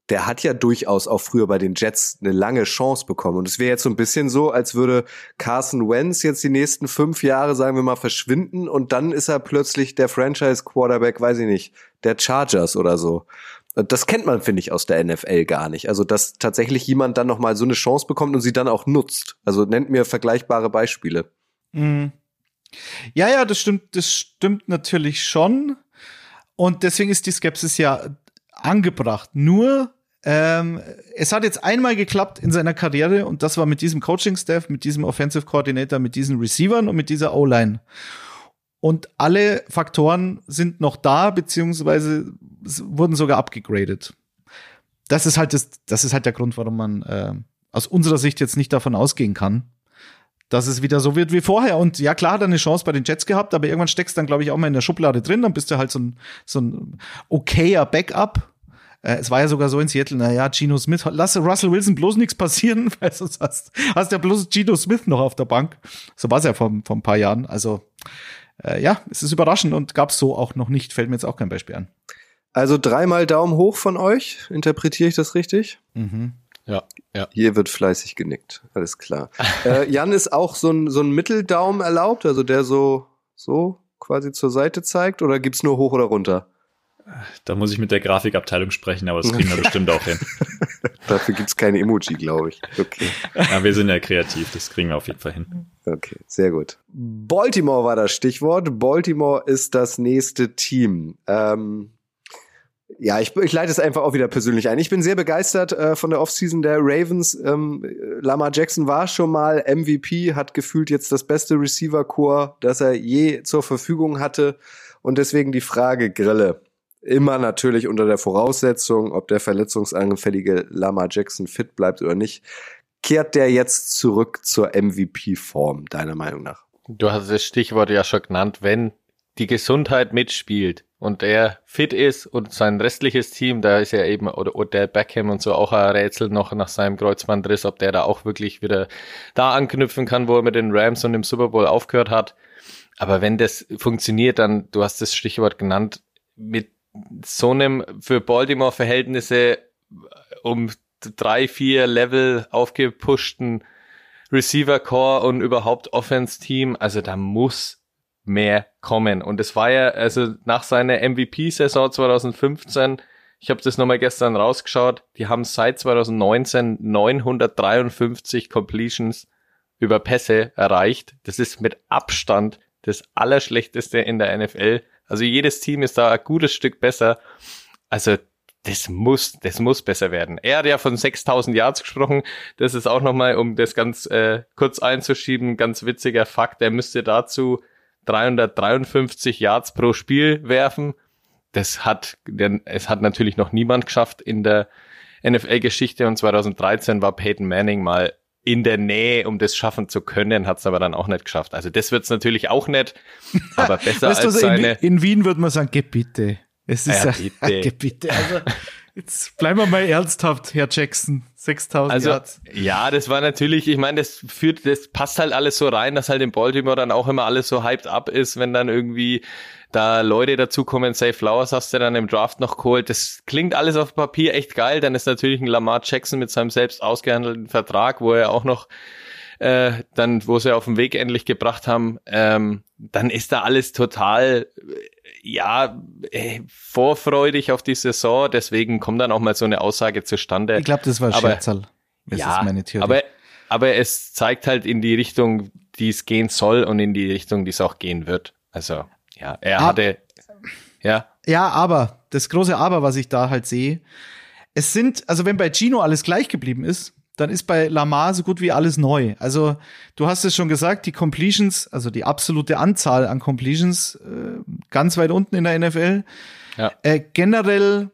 Der hat ja durchaus auch früher bei den Jets eine lange Chance bekommen. Und es wäre jetzt so ein bisschen so, als würde Carson Wentz jetzt die nächsten fünf Jahre, sagen wir mal, verschwinden und dann ist er plötzlich der Franchise-Quarterback, weiß ich nicht, der Chargers oder so. Das kennt man, finde ich, aus der NFL gar nicht. Also, dass tatsächlich jemand dann nochmal so eine Chance bekommt und sie dann auch nutzt. Also nennt mir vergleichbare Beispiele. Mhm. Ja, ja, das stimmt, das stimmt natürlich schon. Und deswegen ist die Skepsis ja angebracht. Nur, ähm, es hat jetzt einmal geklappt in seiner Karriere und das war mit diesem Coaching-Staff, mit diesem Offensive Coordinator, mit diesen Receivern und mit dieser O-Line. Und alle Faktoren sind noch da, beziehungsweise wurden sogar abgegradet. Das ist halt das, das ist halt der Grund, warum man äh, aus unserer Sicht jetzt nicht davon ausgehen kann, dass es wieder so wird wie vorher. Und ja, klar hat er eine Chance bei den Jets gehabt, aber irgendwann steckst du dann, glaube ich, auch mal in der Schublade drin, dann bist du halt so ein, so ein okayer Backup. Äh, es war ja sogar so in Seattle, na ja, Geno Smith, lass Russell Wilson bloß nichts passieren, weil sonst hast, hast ja bloß Geno Smith noch auf der Bank. So war es ja vor, vor ein paar Jahren. Also, äh, ja, es ist überraschend und gab es so auch noch nicht. Fällt mir jetzt auch kein Beispiel an. Also dreimal Daumen hoch von euch. Interpretiere ich das richtig? Mhm. Ja, ja. Hier wird fleißig genickt. Alles klar. äh, Jan ist auch so ein, so ein Mitteldaumen erlaubt, also der so, so quasi zur Seite zeigt, oder gibt's nur hoch oder runter? Da muss ich mit der Grafikabteilung sprechen, aber das kriegen wir bestimmt auch hin. Dafür gibt's keine Emoji, glaube ich. Okay. Ja, wir sind ja kreativ, das kriegen wir auf jeden Fall hin. Okay, sehr gut. Baltimore war das Stichwort. Baltimore ist das nächste Team. Ähm, ja, ich, ich leite es einfach auch wieder persönlich ein. Ich bin sehr begeistert äh, von der Offseason der Ravens. Ähm, Lamar Jackson war schon mal MVP, hat gefühlt jetzt das beste Receiver-Core, das er je zur Verfügung hatte. Und deswegen die Frage, Grille. Immer natürlich unter der Voraussetzung, ob der verletzungsanfällige Lamar Jackson fit bleibt oder nicht. Kehrt der jetzt zurück zur MVP-Form, deiner Meinung nach? Du hast das Stichwort ja schon genannt, wenn die Gesundheit mitspielt und er fit ist und sein restliches Team, da ist ja eben oder Odell Beckham und so auch ein Rätsel noch nach seinem Kreuzbandriss, ob der da auch wirklich wieder da anknüpfen kann, wo er mit den Rams und dem Super Bowl aufgehört hat. Aber wenn das funktioniert, dann, du hast das Stichwort genannt, mit so einem für Baltimore Verhältnisse um drei, vier Level aufgepushten Receiver Core und überhaupt Offense Team, also da muss mehr kommen. Und es war ja, also nach seiner MVP-Saison 2015 Ich habe das nochmal gestern rausgeschaut. Die haben seit 2019 953 Completions über Pässe erreicht. Das ist mit Abstand das Allerschlechteste in der NFL. Also jedes Team ist da ein gutes Stück besser. Also das muss, das muss besser werden. Er hat ja von 6000 Yards gesprochen. Das ist auch nochmal, um das ganz äh, kurz einzuschieben, ganz witziger Fakt. Er müsste dazu 353 Yards pro Spiel werfen. Das hat, denn es hat natürlich noch niemand geschafft in der NFL-Geschichte und 2013 war Peyton Manning mal in der Nähe, um das schaffen zu können, hat es aber dann auch nicht geschafft. Also das wird es natürlich auch nicht, aber besser weißt als du, seine. In, in Wien würde man sagen, geh bitte. Es ist ja, bitte. Geh bitte. Also, jetzt bleiben wir mal ernsthaft, Herr Jackson. 6000 also, Yards. Ja, das war natürlich, ich meine, das führt, das passt halt alles so rein, dass halt in Baltimore dann auch immer alles so hyped up ist, wenn dann irgendwie da Leute dazukommen, Safe Flowers hast du dann im Draft noch geholt. Das klingt alles auf Papier echt geil. Dann ist natürlich ein Lamar Jackson mit seinem selbst ausgehandelten Vertrag, wo er auch noch äh, dann, wo sie auf den Weg endlich gebracht haben, ähm, dann ist da alles total, ja, äh, vorfreudig auf die Saison. Deswegen kommt dann auch mal so eine Aussage zustande. Ich glaube, das war aber, Scherzerl. Das ja, aber, aber es zeigt halt in die Richtung, die es gehen soll und in die Richtung, die es auch gehen wird. Also, ja, er ah, hatte, ja. Ja, aber, das große Aber, was ich da halt sehe, es sind, also wenn bei Gino alles gleich geblieben ist, dann ist bei Lamar so gut wie alles neu. Also du hast es schon gesagt, die Completions, also die absolute Anzahl an Completions, äh, ganz weit unten in der NFL. Ja. Äh, generell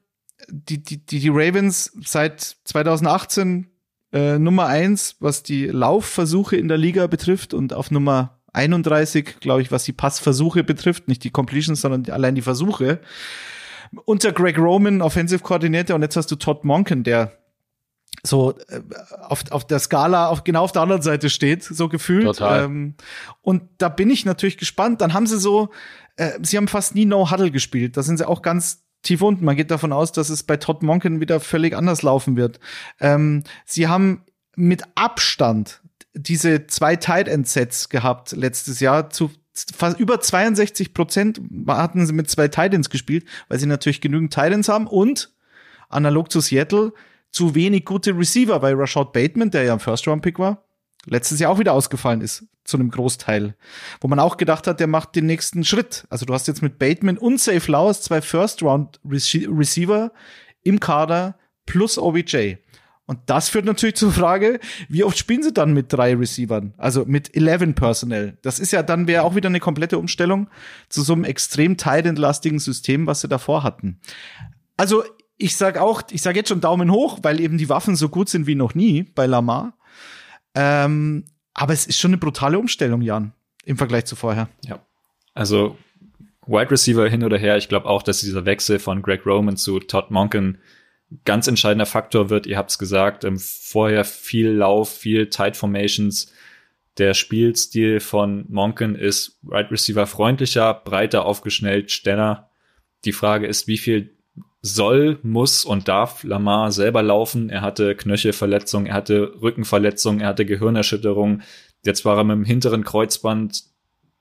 die, die, die, die Ravens seit 2018 äh, Nummer eins, was die Laufversuche in der Liga betrifft und auf Nummer 31, glaube ich, was die Passversuche betrifft, nicht die Completions, sondern allein die Versuche. Unter Greg Roman, Offensive Coordinator, und jetzt hast du Todd Monken, der so äh, auf, auf der Skala auf, genau auf der anderen Seite steht, so gefühlt. Total. Ähm, und da bin ich natürlich gespannt. Dann haben sie so, äh, sie haben fast nie No-Huddle gespielt. Da sind sie auch ganz tief unten. Man geht davon aus, dass es bei Todd Monken wieder völlig anders laufen wird. Ähm, sie haben mit Abstand diese zwei Tight End Sets gehabt letztes Jahr zu fast über 62 Prozent hatten sie mit zwei Titans gespielt, weil sie natürlich genügend Titans haben und analog zu Seattle zu wenig gute Receiver, weil Rashad Bateman, der ja ein First-Round-Pick war, letztes Jahr auch wieder ausgefallen ist, zu einem Großteil. Wo man auch gedacht hat, der macht den nächsten Schritt. Also du hast jetzt mit Bateman und Safe Flowers zwei First-Round-Receiver im Kader plus OBJ. Und das führt natürlich zur Frage, wie oft spielen sie dann mit drei Receivern? Also mit 11 Personnel. Das ist ja dann wäre auch wieder eine komplette Umstellung zu so einem extrem teilentlastigen System, was sie davor hatten. Also ich sag auch, ich sag jetzt schon Daumen hoch, weil eben die Waffen so gut sind wie noch nie bei Lamar. Ähm, aber es ist schon eine brutale Umstellung, Jan, im Vergleich zu vorher. Ja. Also Wide Receiver hin oder her, ich glaube auch, dass dieser Wechsel von Greg Roman zu Todd Monken ganz entscheidender Faktor wird. Ihr habt es gesagt, ähm, vorher viel Lauf, viel Tight Formations. Der Spielstil von Monken ist Wide Receiver freundlicher, breiter aufgeschnellt, schneller. Die Frage ist, wie viel soll, muss und darf Lamar selber laufen. Er hatte Knöchelverletzungen, er hatte Rückenverletzungen, er hatte Gehirnerschütterung. Jetzt war er mit dem hinteren Kreuzband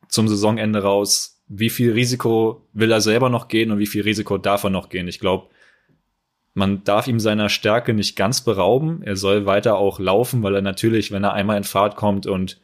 zum Saisonende raus. Wie viel Risiko will er selber noch gehen und wie viel Risiko darf er noch gehen? Ich glaube, man darf ihm seiner Stärke nicht ganz berauben. Er soll weiter auch laufen, weil er natürlich, wenn er einmal in Fahrt kommt und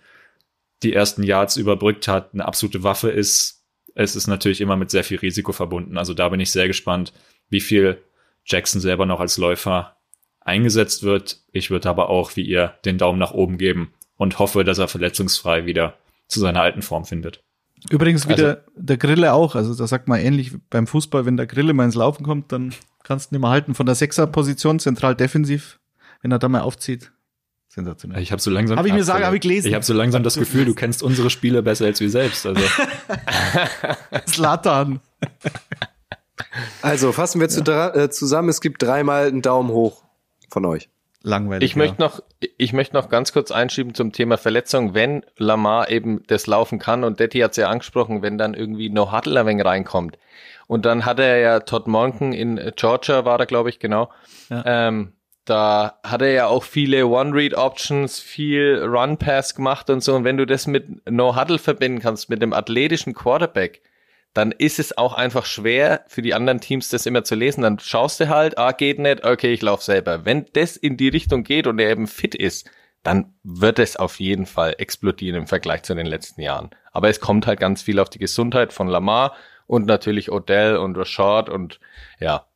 die ersten Yards überbrückt hat, eine absolute Waffe ist. Es ist natürlich immer mit sehr viel Risiko verbunden. Also da bin ich sehr gespannt, wie viel Jackson selber noch als Läufer eingesetzt wird. Ich würde aber auch wie ihr den Daumen nach oben geben und hoffe, dass er verletzungsfrei wieder zu seiner alten Form findet. Übrigens wie also, der, der Grille auch. Also da sagt man ähnlich beim Fußball, wenn der Grille mal ins Laufen kommt, dann kannst du ihn immer halten von der Sechser-Position, zentral defensiv, wenn er da mal aufzieht. Sensationell. Ich habe so langsam. Habe ich mir sagen, habe ich gelesen. Ich habe so langsam das Gefühl, du kennst unsere Spiele besser als wir selbst. Also. Slatan. Also fassen wir ja. zu, äh, zusammen. Es gibt dreimal einen Daumen hoch von euch. Langweilig. Ich ja. möchte noch, ich möchte noch ganz kurz einschieben zum Thema Verletzung. Wenn Lamar eben das laufen kann und Detti hat es ja angesprochen, wenn dann irgendwie No Huddle ein wenig reinkommt. Und dann hat er ja Todd Monken in Georgia war er, glaube ich, genau. Ja. Ähm, da hat er ja auch viele One-Read-Options, viel Run-Pass gemacht und so. Und wenn du das mit No-Huddle verbinden kannst, mit dem athletischen Quarterback, dann ist es auch einfach schwer für die anderen Teams das immer zu lesen. Dann schaust du halt, ah, geht nicht, okay, ich lauf selber. Wenn das in die Richtung geht und er eben fit ist, dann wird es auf jeden Fall explodieren im Vergleich zu den letzten Jahren. Aber es kommt halt ganz viel auf die Gesundheit von Lamar und natürlich Odell und Rashad und ja,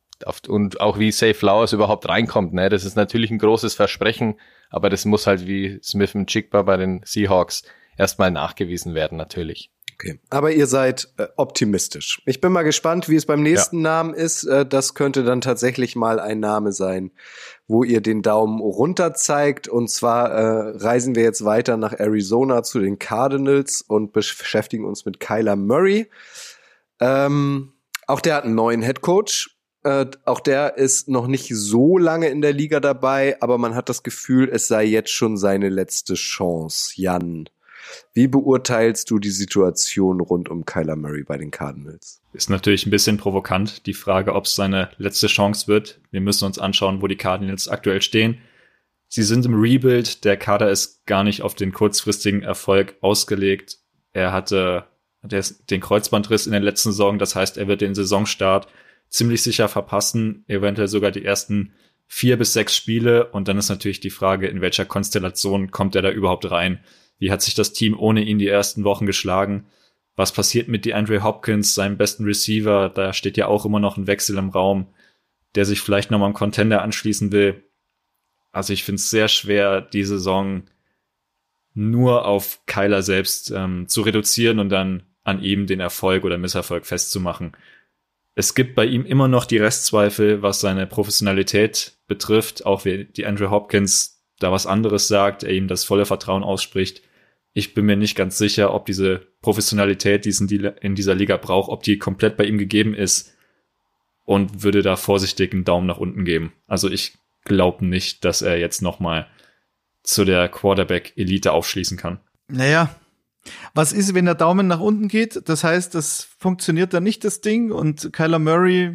und auch wie Safe Flowers überhaupt reinkommt. Ne? Das ist natürlich ein großes Versprechen, aber das muss halt wie Smith und Chigba bei den Seahawks erstmal nachgewiesen werden, natürlich. Okay. Aber ihr seid äh, optimistisch. Ich bin mal gespannt, wie es beim nächsten ja. Namen ist. Äh, das könnte dann tatsächlich mal ein Name sein, wo ihr den Daumen runter zeigt. Und zwar äh, reisen wir jetzt weiter nach Arizona zu den Cardinals und beschäftigen uns mit Kyler Murray. Ähm, auch der hat einen neuen Head Coach. Äh, auch der ist noch nicht so lange in der Liga dabei, aber man hat das Gefühl, es sei jetzt schon seine letzte Chance. Jan, wie beurteilst du die Situation rund um Kyler Murray bei den Cardinals? Ist natürlich ein bisschen provokant, die Frage, ob es seine letzte Chance wird. Wir müssen uns anschauen, wo die Cardinals aktuell stehen. Sie sind im Rebuild. Der Kader ist gar nicht auf den kurzfristigen Erfolg ausgelegt. Er hatte den Kreuzbandriss in der letzten Saison. Das heißt, er wird den Saisonstart ziemlich sicher verpassen, eventuell sogar die ersten vier bis sechs Spiele. Und dann ist natürlich die Frage, in welcher Konstellation kommt er da überhaupt rein? Wie hat sich das Team ohne ihn die ersten Wochen geschlagen? Was passiert mit DeAndre Hopkins, seinem besten Receiver? Da steht ja auch immer noch ein Wechsel im Raum, der sich vielleicht nochmal einem Contender anschließen will. Also ich finde es sehr schwer, die Saison nur auf Kyler selbst ähm, zu reduzieren und dann an ihm den Erfolg oder Misserfolg festzumachen. Es gibt bei ihm immer noch die Restzweifel, was seine Professionalität betrifft, auch wie die Andrew Hopkins da was anderes sagt, er ihm das volle Vertrauen ausspricht ich bin mir nicht ganz sicher, ob diese Professionalität, die es in dieser Liga braucht, ob die komplett bei ihm gegeben ist und würde da vorsichtig einen Daumen nach unten geben. Also ich glaube nicht, dass er jetzt nochmal zu der Quarterback-Elite aufschließen kann. Naja, was ist, wenn der Daumen nach unten geht? Das heißt, das funktioniert dann nicht, das Ding, und Kyler Murray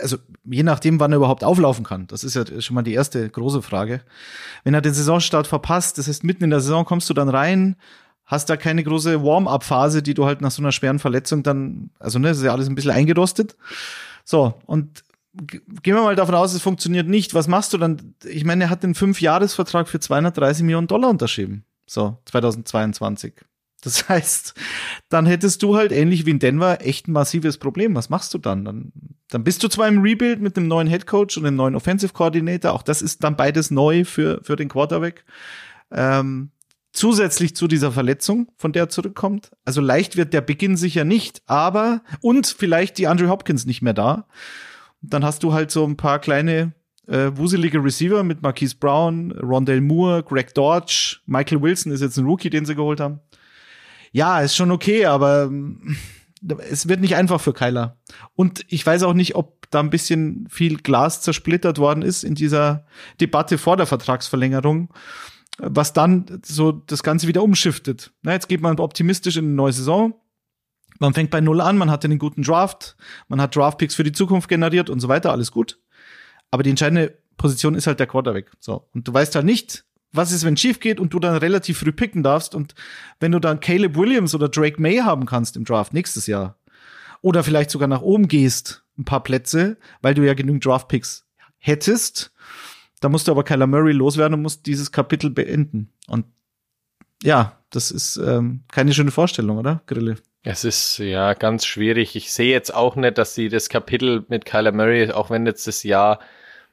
also je nachdem, wann er überhaupt auflaufen kann. Das ist ja schon mal die erste große Frage. Wenn er den Saisonstart verpasst, das heißt, mitten in der Saison kommst du dann rein, hast da keine große Warm-up-Phase, die du halt nach so einer schweren Verletzung dann, also ne, ist ja alles ein bisschen eingerostet. So, und gehen wir mal davon aus, es funktioniert nicht. Was machst du dann? Ich meine, er hat den Fünf-Jahres-Vertrag für 230 Millionen Dollar unterschrieben. So, 2022. Das heißt, dann hättest du halt ähnlich wie in Denver echt ein massives Problem. Was machst du dann? Dann, dann bist du zwar im Rebuild mit dem neuen Head Coach und dem neuen Offensive Coordinator. Auch das ist dann beides neu für, für den Quarterback. Ähm, zusätzlich zu dieser Verletzung, von der er zurückkommt. Also leicht wird der Beginn sicher nicht, aber und vielleicht die Andrew Hopkins nicht mehr da. dann hast du halt so ein paar kleine äh, wuselige Receiver mit Marquise Brown, Rondell Moore, Greg Dodge, Michael Wilson ist jetzt ein Rookie, den sie geholt haben ja, ist schon okay, aber ähm, es wird nicht einfach für Kyler. Und ich weiß auch nicht, ob da ein bisschen viel Glas zersplittert worden ist in dieser Debatte vor der Vertragsverlängerung, was dann so das Ganze wieder umschiftet. Na, jetzt geht man optimistisch in eine neue Saison. Man fängt bei Null an, man hat einen guten Draft, man hat Draftpicks für die Zukunft generiert und so weiter, alles gut. Aber die entscheidende Position ist halt der Quarterback. So. Und du weißt halt nicht, was ist, wenn schief geht und du dann relativ früh picken darfst und wenn du dann Caleb Williams oder Drake May haben kannst im Draft nächstes Jahr oder vielleicht sogar nach oben gehst, ein paar Plätze, weil du ja genügend Draft Picks hättest, da musst du aber Kyler Murray loswerden und musst dieses Kapitel beenden. Und ja, das ist ähm, keine schöne Vorstellung, oder, Grille? Es ist ja ganz schwierig. Ich sehe jetzt auch nicht, dass sie das Kapitel mit Kyler Murray, auch wenn jetzt das Jahr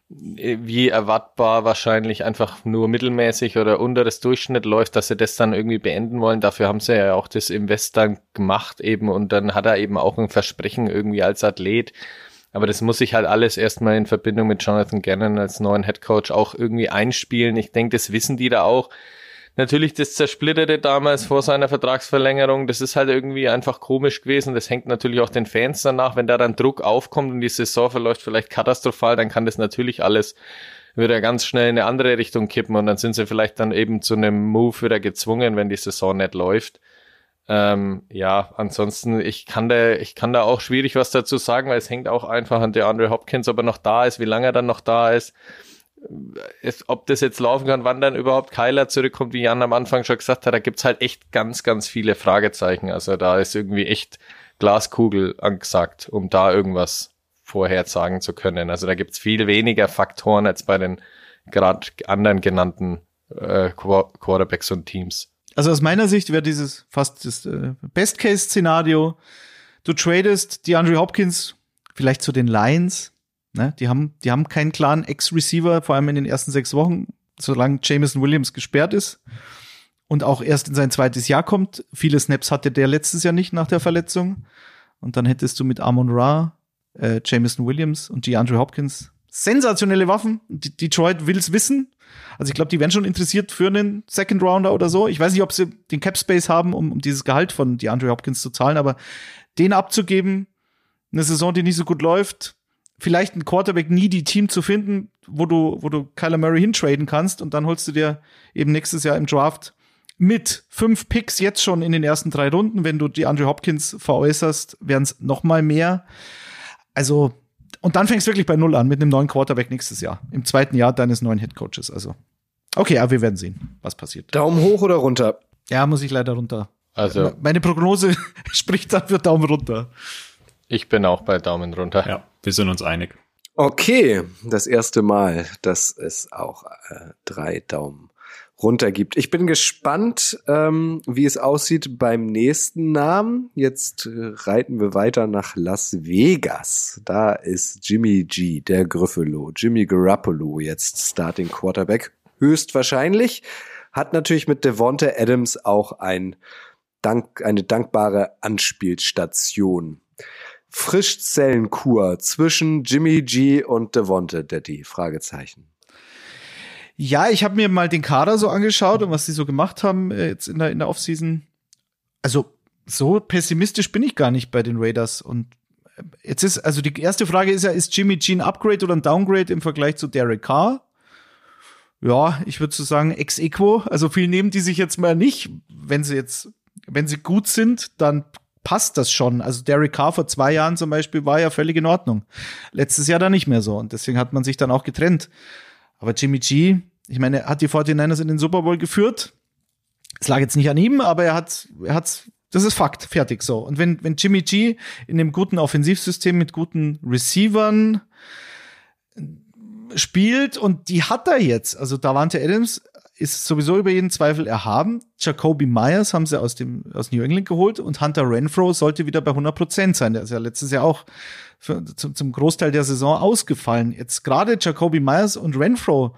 wie erwartbar wahrscheinlich einfach nur mittelmäßig oder unter das Durchschnitt läuft, dass sie das dann irgendwie beenden wollen. Dafür haben sie ja auch das Invest dann gemacht eben und dann hat er eben auch ein Versprechen irgendwie als Athlet. Aber das muss sich halt alles erstmal in Verbindung mit Jonathan Gannon als neuen Head Coach auch irgendwie einspielen. Ich denke, das wissen die da auch natürlich das Zersplitterte damals vor seiner Vertragsverlängerung, das ist halt irgendwie einfach komisch gewesen. Das hängt natürlich auch den Fans danach, wenn da dann Druck aufkommt und die Saison verläuft vielleicht katastrophal, dann kann das natürlich alles wieder ganz schnell in eine andere Richtung kippen und dann sind sie vielleicht dann eben zu einem Move wieder gezwungen, wenn die Saison nicht läuft. Ähm, ja, ansonsten, ich kann da, ich kann da auch schwierig was dazu sagen, weil es hängt auch einfach an der Andre Hopkins, ob er noch da ist, wie lange er dann noch da ist es, ob das jetzt laufen kann, wann dann überhaupt Kyler zurückkommt, wie Jan am Anfang schon gesagt hat, da gibt's halt echt ganz, ganz viele Fragezeichen. Also da ist irgendwie echt Glaskugel angesagt, um da irgendwas vorhersagen zu können. Also da gibt's viel weniger Faktoren als bei den gerade anderen genannten äh, Quarterbacks und Teams. Also aus meiner Sicht wäre dieses fast das äh, Best-Case-Szenario. Du tradest die Andrew Hopkins vielleicht zu den Lions. Ne? Die haben, die haben keinen klaren Ex-Receiver, vor allem in den ersten sechs Wochen, solange Jameson Williams gesperrt ist und auch erst in sein zweites Jahr kommt. Viele Snaps hatte der letztes Jahr nicht nach der Verletzung. Und dann hättest du mit Amon Ra, äh, Jameson Williams und DeAndre Hopkins sensationelle Waffen. D Detroit will's wissen. Also ich glaube, die wären schon interessiert für einen Second Rounder oder so. Ich weiß nicht, ob sie den Cap Space haben, um, um dieses Gehalt von DeAndre Hopkins zu zahlen, aber den abzugeben, eine Saison, die nicht so gut läuft, vielleicht ein Quarterback nie die Team zu finden, wo du, wo du Kyler Murray hintraden kannst und dann holst du dir eben nächstes Jahr im Draft mit fünf Picks jetzt schon in den ersten drei Runden. Wenn du die Andrew Hopkins veräußerst, wären es noch mal mehr. Also, und dann fängst du wirklich bei Null an mit einem neuen Quarterback nächstes Jahr. Im zweiten Jahr deines neuen Headcoaches. Also, okay, aber wir werden sehen, was passiert. Daumen hoch oder runter? Ja, muss ich leider runter. Also, meine Prognose spricht dann für Daumen runter. Ich bin auch bei Daumen runter. Ja, wir sind uns einig. Okay, das erste Mal, dass es auch äh, drei Daumen runter gibt. Ich bin gespannt, ähm, wie es aussieht beim nächsten Namen. Jetzt äh, reiten wir weiter nach Las Vegas. Da ist Jimmy G, der Griffelo, Jimmy Garoppolo jetzt Starting Quarterback. Höchstwahrscheinlich. Hat natürlich mit Devonta Adams auch ein Dank, eine dankbare Anspielstation. Frischzellenkur zwischen Jimmy G und Devonta Daddy? Fragezeichen. Ja, ich habe mir mal den Kader so angeschaut und was sie so gemacht haben äh, jetzt in der, in der Offseason. Also so pessimistisch bin ich gar nicht bei den Raiders. Und äh, jetzt ist, also die erste Frage ist ja, ist Jimmy G ein Upgrade oder ein Downgrade im Vergleich zu Derek Carr? Ja, ich würde so sagen ex equo. Also viel nehmen die sich jetzt mal nicht. Wenn sie jetzt, wenn sie gut sind, dann passt das schon. Also Derek Carr vor zwei Jahren zum Beispiel war ja völlig in Ordnung. Letztes Jahr dann nicht mehr so. Und deswegen hat man sich dann auch getrennt. Aber Jimmy G, ich meine, hat die 49ers in den Super Bowl geführt. Es lag jetzt nicht an ihm, aber er hat, er hat, das ist Fakt, fertig so. Und wenn, wenn Jimmy G in einem guten Offensivsystem mit guten Receivern spielt und die hat er jetzt, also Davante Adams ist sowieso über jeden Zweifel erhaben. Jacoby Myers haben sie aus dem aus New England geholt und Hunter Renfro sollte wieder bei 100 Prozent sein. Der ist ja letztes Jahr auch für, zum, zum Großteil der Saison ausgefallen. Jetzt gerade Jacoby Myers und Renfro,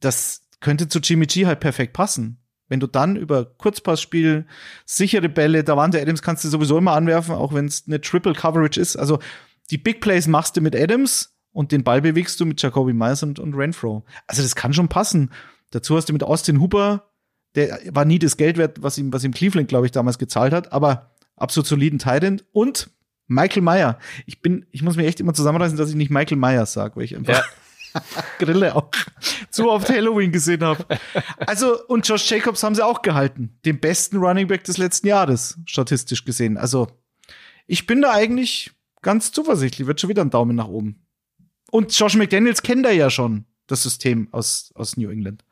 das könnte zu Jimmy G halt perfekt passen. Wenn du dann über Kurzpassspiel, sichere Bälle, da waren der Adams kannst du sowieso immer anwerfen, auch wenn es eine Triple Coverage ist. Also die Big Plays machst du mit Adams und den Ball bewegst du mit Jacoby Myers und, und Renfro. Also das kann schon passen. Dazu hast du mit Austin Hooper, der war nie das Geld wert, was ihm, was ihm Cleveland, glaube ich, damals gezahlt hat, aber absolut soliden Titan und Michael Meyer. Ich bin, ich muss mir echt immer zusammenreißen, dass ich nicht Michael Myers sage, weil ich einfach ja. Grille auch zu oft Halloween gesehen habe. Also, und Josh Jacobs haben sie auch gehalten. Den besten Running Back des letzten Jahres, statistisch gesehen. Also, ich bin da eigentlich ganz zuversichtlich. Wird schon wieder ein Daumen nach oben. Und Josh McDaniels kennt er ja schon, das System aus, aus New England.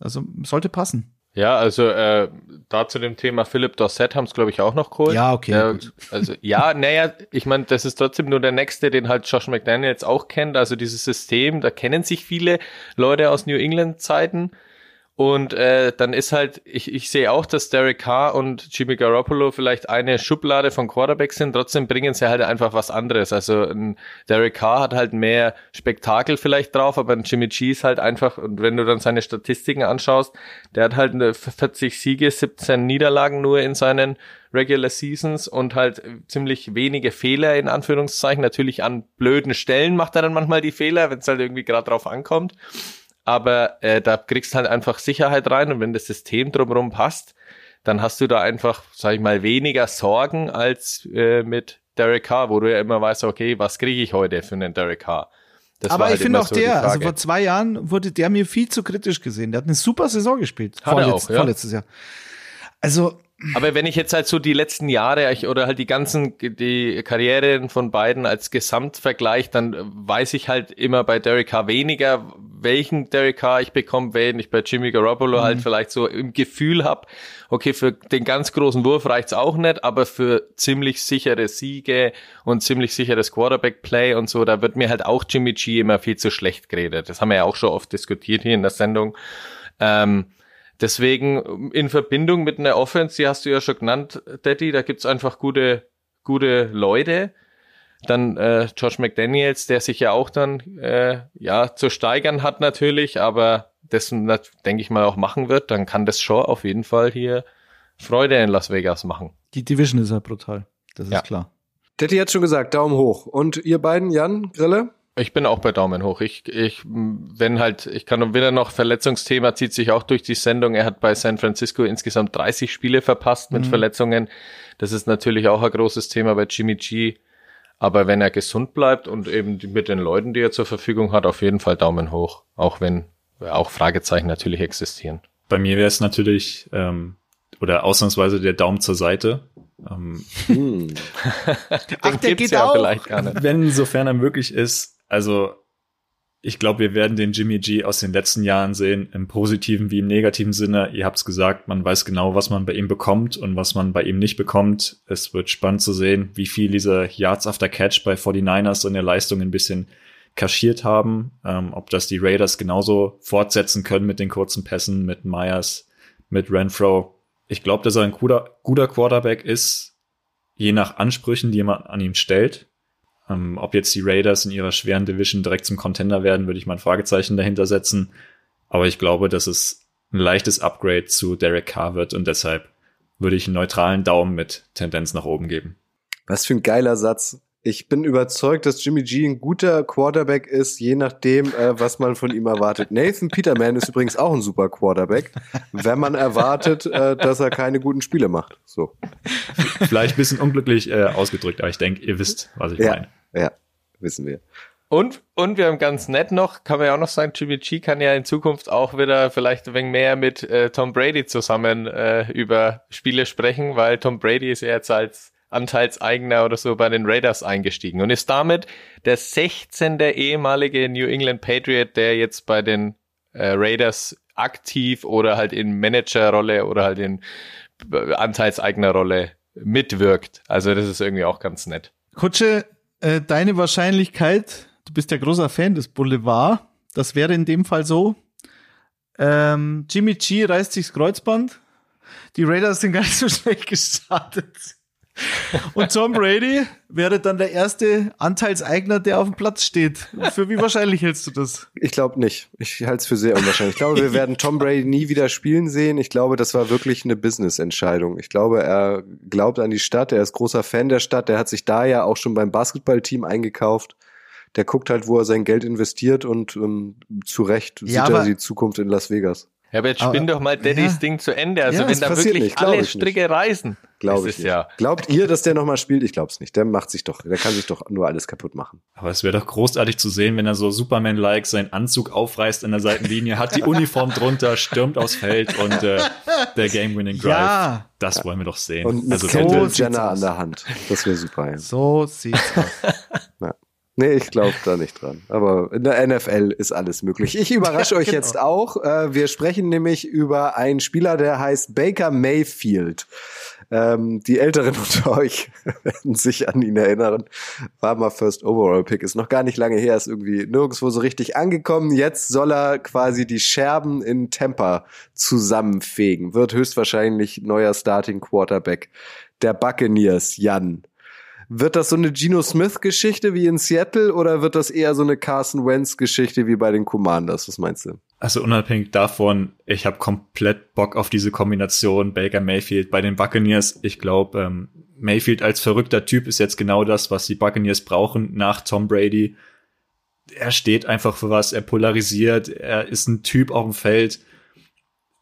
Also sollte passen. Ja, also äh, da zu dem Thema Philip Dorset haben es, glaube ich, auch noch geholt. Ja, okay. Äh, also ja, naja, ich meine, das ist trotzdem nur der nächste, den halt Josh McDaniels auch kennt. Also dieses System, da kennen sich viele Leute aus New England-Zeiten. Und äh, dann ist halt, ich, ich sehe auch, dass Derek Carr und Jimmy Garoppolo vielleicht eine Schublade von Quarterbacks sind, trotzdem bringen sie halt einfach was anderes. Also ein Derek Carr hat halt mehr Spektakel vielleicht drauf, aber ein Jimmy G ist halt einfach, und wenn du dann seine Statistiken anschaust, der hat halt 40 Siege, 17 Niederlagen nur in seinen Regular Seasons und halt ziemlich wenige Fehler in Anführungszeichen. Natürlich an blöden Stellen macht er dann manchmal die Fehler, wenn es halt irgendwie gerade drauf ankommt aber äh, da kriegst halt einfach Sicherheit rein und wenn das System drumherum passt, dann hast du da einfach, sag ich mal, weniger Sorgen als äh, mit Derek Carr, wo du ja immer weißt, okay, was kriege ich heute für einen Derek Carr? Das aber ich halt finde auch so der, also vor zwei Jahren wurde der mir viel zu kritisch gesehen. Der hat eine super Saison gespielt. Hat vorletzt, auch, ja. vorletztes Jahr. Also aber wenn ich jetzt halt so die letzten Jahre oder halt die ganzen, die Karrieren von beiden als Gesamtvergleich, dann weiß ich halt immer bei Derek Carr weniger, welchen Derek Carr ich bekomme, wenn ich bei Jimmy Garoppolo halt mhm. halt vielleicht so im Gefühl habe, okay, für den ganz großen Wurf reicht's auch nicht, aber für ziemlich sichere Siege und ziemlich sicheres Quarterback-Play und so, da wird mir halt auch Jimmy G immer viel zu schlecht geredet. Das haben wir ja auch schon oft diskutiert hier in der Sendung. Ähm, deswegen in Verbindung mit einer Offense, die hast du ja schon genannt, Daddy, da gibt's einfach gute, gute Leute dann äh, Josh McDaniels, der sich ja auch dann äh, ja zu steigern hat natürlich, aber dessen denke ich mal auch machen wird, dann kann das schon auf jeden Fall hier Freude in Las Vegas machen. Die Division ist ja brutal, das ja. ist klar. Detti hat schon gesagt, Daumen hoch. Und ihr beiden, Jan, Grille? Ich bin auch bei Daumen hoch. Ich, ich, wenn halt, ich kann wieder noch Verletzungsthema zieht sich auch durch die Sendung. Er hat bei San Francisco insgesamt 30 Spiele verpasst mit mhm. Verletzungen. Das ist natürlich auch ein großes Thema bei Jimmy G. Aber wenn er gesund bleibt und eben mit den Leuten, die er zur Verfügung hat, auf jeden Fall Daumen hoch. Auch wenn auch Fragezeichen natürlich existieren. Bei mir wäre es natürlich, ähm, oder ausnahmsweise der Daumen zur Seite. Ähm, hm. Ach, der geht ja auch. vielleicht gar nicht. Wenn sofern er möglich ist. Also ich glaube, wir werden den Jimmy G aus den letzten Jahren sehen, im positiven wie im negativen Sinne. Ihr habt es gesagt, man weiß genau, was man bei ihm bekommt und was man bei ihm nicht bekommt. Es wird spannend zu sehen, wie viel diese Yards after Catch bei 49ers in der Leistung ein bisschen kaschiert haben. Ähm, ob das die Raiders genauso fortsetzen können mit den kurzen Pässen, mit Myers, mit Renfro. Ich glaube, dass er ein guter, guter Quarterback ist, je nach Ansprüchen, die man an ihm stellt. Ähm, ob jetzt die Raiders in ihrer schweren Division direkt zum Contender werden, würde ich mal Fragezeichen dahinter setzen. Aber ich glaube, dass es ein leichtes Upgrade zu Derek Carr wird und deshalb würde ich einen neutralen Daumen mit Tendenz nach oben geben. Was für ein geiler Satz. Ich bin überzeugt, dass Jimmy G ein guter Quarterback ist, je nachdem, äh, was man von ihm erwartet. Nathan Peterman ist übrigens auch ein super Quarterback, wenn man erwartet, äh, dass er keine guten Spiele macht. So. Vielleicht ein bisschen unglücklich äh, ausgedrückt, aber ich denke, ihr wisst, was ich ja. meine. Ja, wissen wir. Und, und wir haben ganz nett noch, kann man ja auch noch sagen, Jimmy G kann ja in Zukunft auch wieder vielleicht ein wenig mehr mit äh, Tom Brady zusammen äh, über Spiele sprechen, weil Tom Brady ist ja jetzt als Anteilseigner oder so bei den Raiders eingestiegen und ist damit der 16. ehemalige New England Patriot, der jetzt bei den äh, Raiders aktiv oder halt in Managerrolle oder halt in äh, Anteilseignerrolle mitwirkt. Also das ist irgendwie auch ganz nett. Kutsche, äh, deine Wahrscheinlichkeit, du bist ja großer Fan des Boulevard, das wäre in dem Fall so. Ähm, Jimmy G reißt sich das Kreuzband. Die Raiders sind gar nicht so schlecht gestartet. Und Tom Brady wäre dann der erste Anteilseigner, der auf dem Platz steht. Für wie wahrscheinlich hältst du das? Ich glaube nicht. Ich halte es für sehr unwahrscheinlich. Ich glaube, wir werden Tom Brady nie wieder spielen sehen. Ich glaube, das war wirklich eine Business-Entscheidung. Ich glaube, er glaubt an die Stadt. Er ist großer Fan der Stadt. Der hat sich da ja auch schon beim Basketballteam eingekauft. Der guckt halt, wo er sein Geld investiert und ähm, zu Recht ja, sieht er die Zukunft in Las Vegas. Ja, aber jetzt spinn doch mal Daddys ja. Ding zu Ende. Also ja, wenn da wirklich nicht, alle Stricke nicht. reißen. Glaube ich nicht. Ja. Glaubt ihr, dass der nochmal spielt? Ich glaube es nicht. Der macht sich doch, der kann sich doch nur alles kaputt machen. Aber es wäre doch großartig zu sehen, wenn er so Superman-like seinen Anzug aufreißt in der Seitenlinie, hat die Uniform drunter, stürmt aufs Feld und äh, der Game-Winning Drive. Ja. Das wollen wir doch sehen. Und mit also Kendall Jenner an der Hand. Das wäre super. Ja. So sieht's aus. Nee, ich glaube da nicht dran. Aber in der NFL ist alles möglich. Ich überrasche euch genau. jetzt auch. Äh, wir sprechen nämlich über einen Spieler, der heißt Baker Mayfield. Ähm, die Älteren unter euch werden sich an ihn erinnern. War mal First Overall Pick, ist noch gar nicht lange her, ist irgendwie nirgendwo so richtig angekommen. Jetzt soll er quasi die Scherben in Tampa zusammenfegen. Wird höchstwahrscheinlich neuer Starting Quarterback der Buccaneers, Jan. Wird das so eine Geno Smith-Geschichte wie in Seattle oder wird das eher so eine Carson Wentz-Geschichte wie bei den Commanders? Was meinst du? Also unabhängig davon, ich habe komplett Bock auf diese Kombination Baker Mayfield bei den Buccaneers. Ich glaube, ähm, Mayfield als verrückter Typ ist jetzt genau das, was die Buccaneers brauchen nach Tom Brady. Er steht einfach für was, er polarisiert, er ist ein Typ auf dem Feld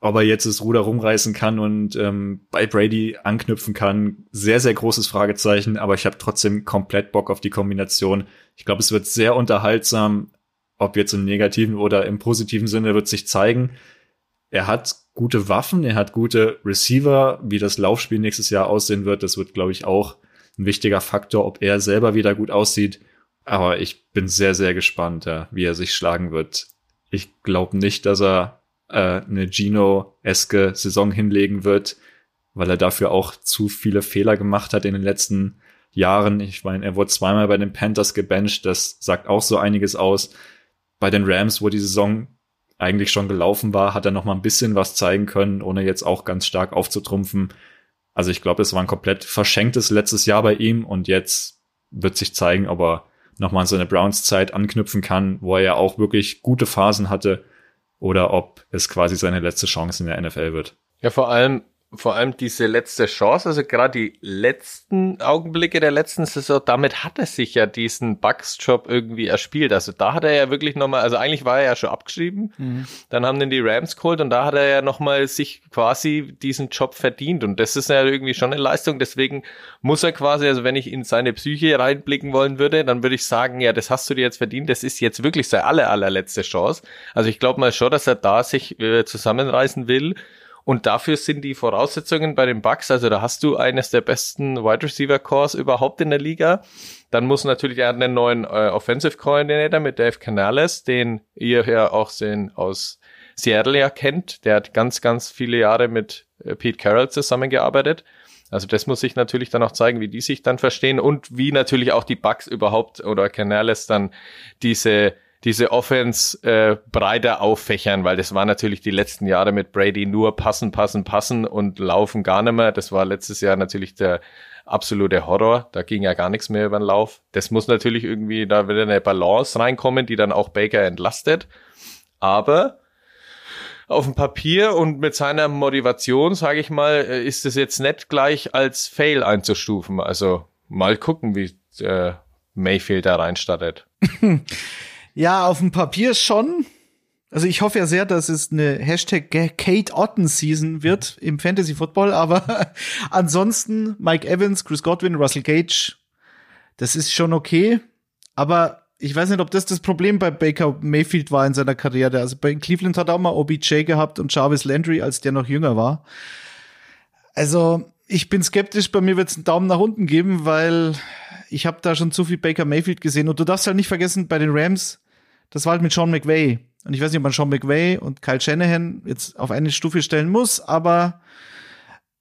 ob er jetzt das Ruder rumreißen kann und ähm, bei Brady anknüpfen kann, sehr, sehr großes Fragezeichen, aber ich habe trotzdem komplett Bock auf die Kombination. Ich glaube, es wird sehr unterhaltsam, ob jetzt im negativen oder im positiven Sinne wird sich zeigen. Er hat gute Waffen, er hat gute Receiver, wie das Laufspiel nächstes Jahr aussehen wird, das wird, glaube ich, auch ein wichtiger Faktor, ob er selber wieder gut aussieht. Aber ich bin sehr, sehr gespannt, ja, wie er sich schlagen wird ich glaube nicht, dass er äh, eine Gino-eske Saison hinlegen wird, weil er dafür auch zu viele Fehler gemacht hat in den letzten Jahren. Ich meine, er wurde zweimal bei den Panthers gebencht, das sagt auch so einiges aus. Bei den Rams, wo die Saison eigentlich schon gelaufen war, hat er noch mal ein bisschen was zeigen können, ohne jetzt auch ganz stark aufzutrumpfen. Also ich glaube, es war ein komplett verschenktes letztes Jahr bei ihm und jetzt wird sich zeigen, ob er nochmal an seine Browns-Zeit anknüpfen kann, wo er ja auch wirklich gute Phasen hatte, oder ob es quasi seine letzte Chance in der NFL wird. Ja, vor allem vor allem diese letzte Chance, also gerade die letzten Augenblicke der letzten Saison, damit hat er sich ja diesen Bucks-Job irgendwie erspielt. Also da hat er ja wirklich nochmal, also eigentlich war er ja schon abgeschrieben, mhm. dann haben den die Rams geholt und da hat er ja nochmal sich quasi diesen Job verdient und das ist ja irgendwie schon eine Leistung, deswegen muss er quasi, also wenn ich in seine Psyche reinblicken wollen würde, dann würde ich sagen, ja, das hast du dir jetzt verdient, das ist jetzt wirklich seine aller, allerletzte Chance. Also ich glaube mal schon, dass er da sich äh, zusammenreißen will und dafür sind die Voraussetzungen bei den Bucks, also da hast du eines der besten Wide Receiver Cores überhaupt in der Liga. Dann muss natürlich er einen neuen äh, Offensive Coordinator mit Dave Canales, den ihr ja auch sehen aus Seattle ja kennt. Der hat ganz, ganz viele Jahre mit äh, Pete Carroll zusammengearbeitet. Also das muss sich natürlich dann auch zeigen, wie die sich dann verstehen und wie natürlich auch die Bucks überhaupt oder Canales dann diese diese Offense äh, breiter auffächern, weil das war natürlich die letzten Jahre mit Brady nur passen, passen, passen und laufen gar nicht mehr. Das war letztes Jahr natürlich der absolute Horror. Da ging ja gar nichts mehr über den Lauf. Das muss natürlich irgendwie da wieder eine Balance reinkommen, die dann auch Baker entlastet. Aber auf dem Papier und mit seiner Motivation, sage ich mal, äh, ist es jetzt nicht gleich als Fail einzustufen. Also mal gucken, wie äh, Mayfield da reinstartet. Ja, auf dem Papier schon. Also ich hoffe ja sehr, dass es eine Hashtag Kate Otten Season wird im Fantasy Football, aber ansonsten Mike Evans, Chris Godwin, Russell Gage, das ist schon okay. Aber ich weiß nicht, ob das das Problem bei Baker Mayfield war in seiner Karriere. Also bei Cleveland hat er auch mal OBJ gehabt und Jarvis Landry, als der noch jünger war. Also ich bin skeptisch, bei mir wird es einen Daumen nach unten geben, weil ich habe da schon zu viel Baker Mayfield gesehen. Und du darfst halt nicht vergessen, bei den Rams, das war halt mit Sean McVay. Und ich weiß nicht, ob man Sean McVay und Kyle Shanahan jetzt auf eine Stufe stellen muss, aber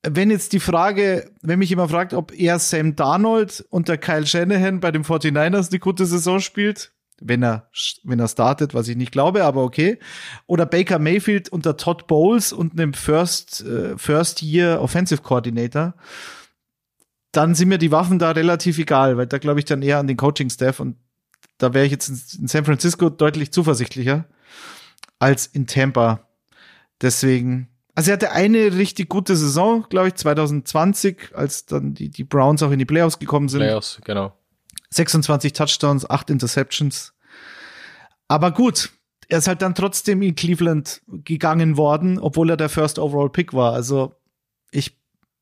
wenn jetzt die Frage, wenn mich jemand fragt, ob er Sam Darnold unter Kyle Shanahan bei den 49ers eine gute Saison spielt, wenn er, wenn er startet, was ich nicht glaube, aber okay. Oder Baker Mayfield unter Todd Bowles und einem First, äh, First Year Offensive Coordinator, dann sind mir die Waffen da relativ egal, weil da glaube ich dann eher an den Coaching Staff und da wäre ich jetzt in San Francisco deutlich zuversichtlicher als in Tampa. Deswegen, also er hatte eine richtig gute Saison, glaube ich, 2020, als dann die, die Browns auch in die Playoffs gekommen sind. Playoffs, genau. 26 Touchdowns, 8 Interceptions. Aber gut, er ist halt dann trotzdem in Cleveland gegangen worden, obwohl er der First Overall Pick war. Also ich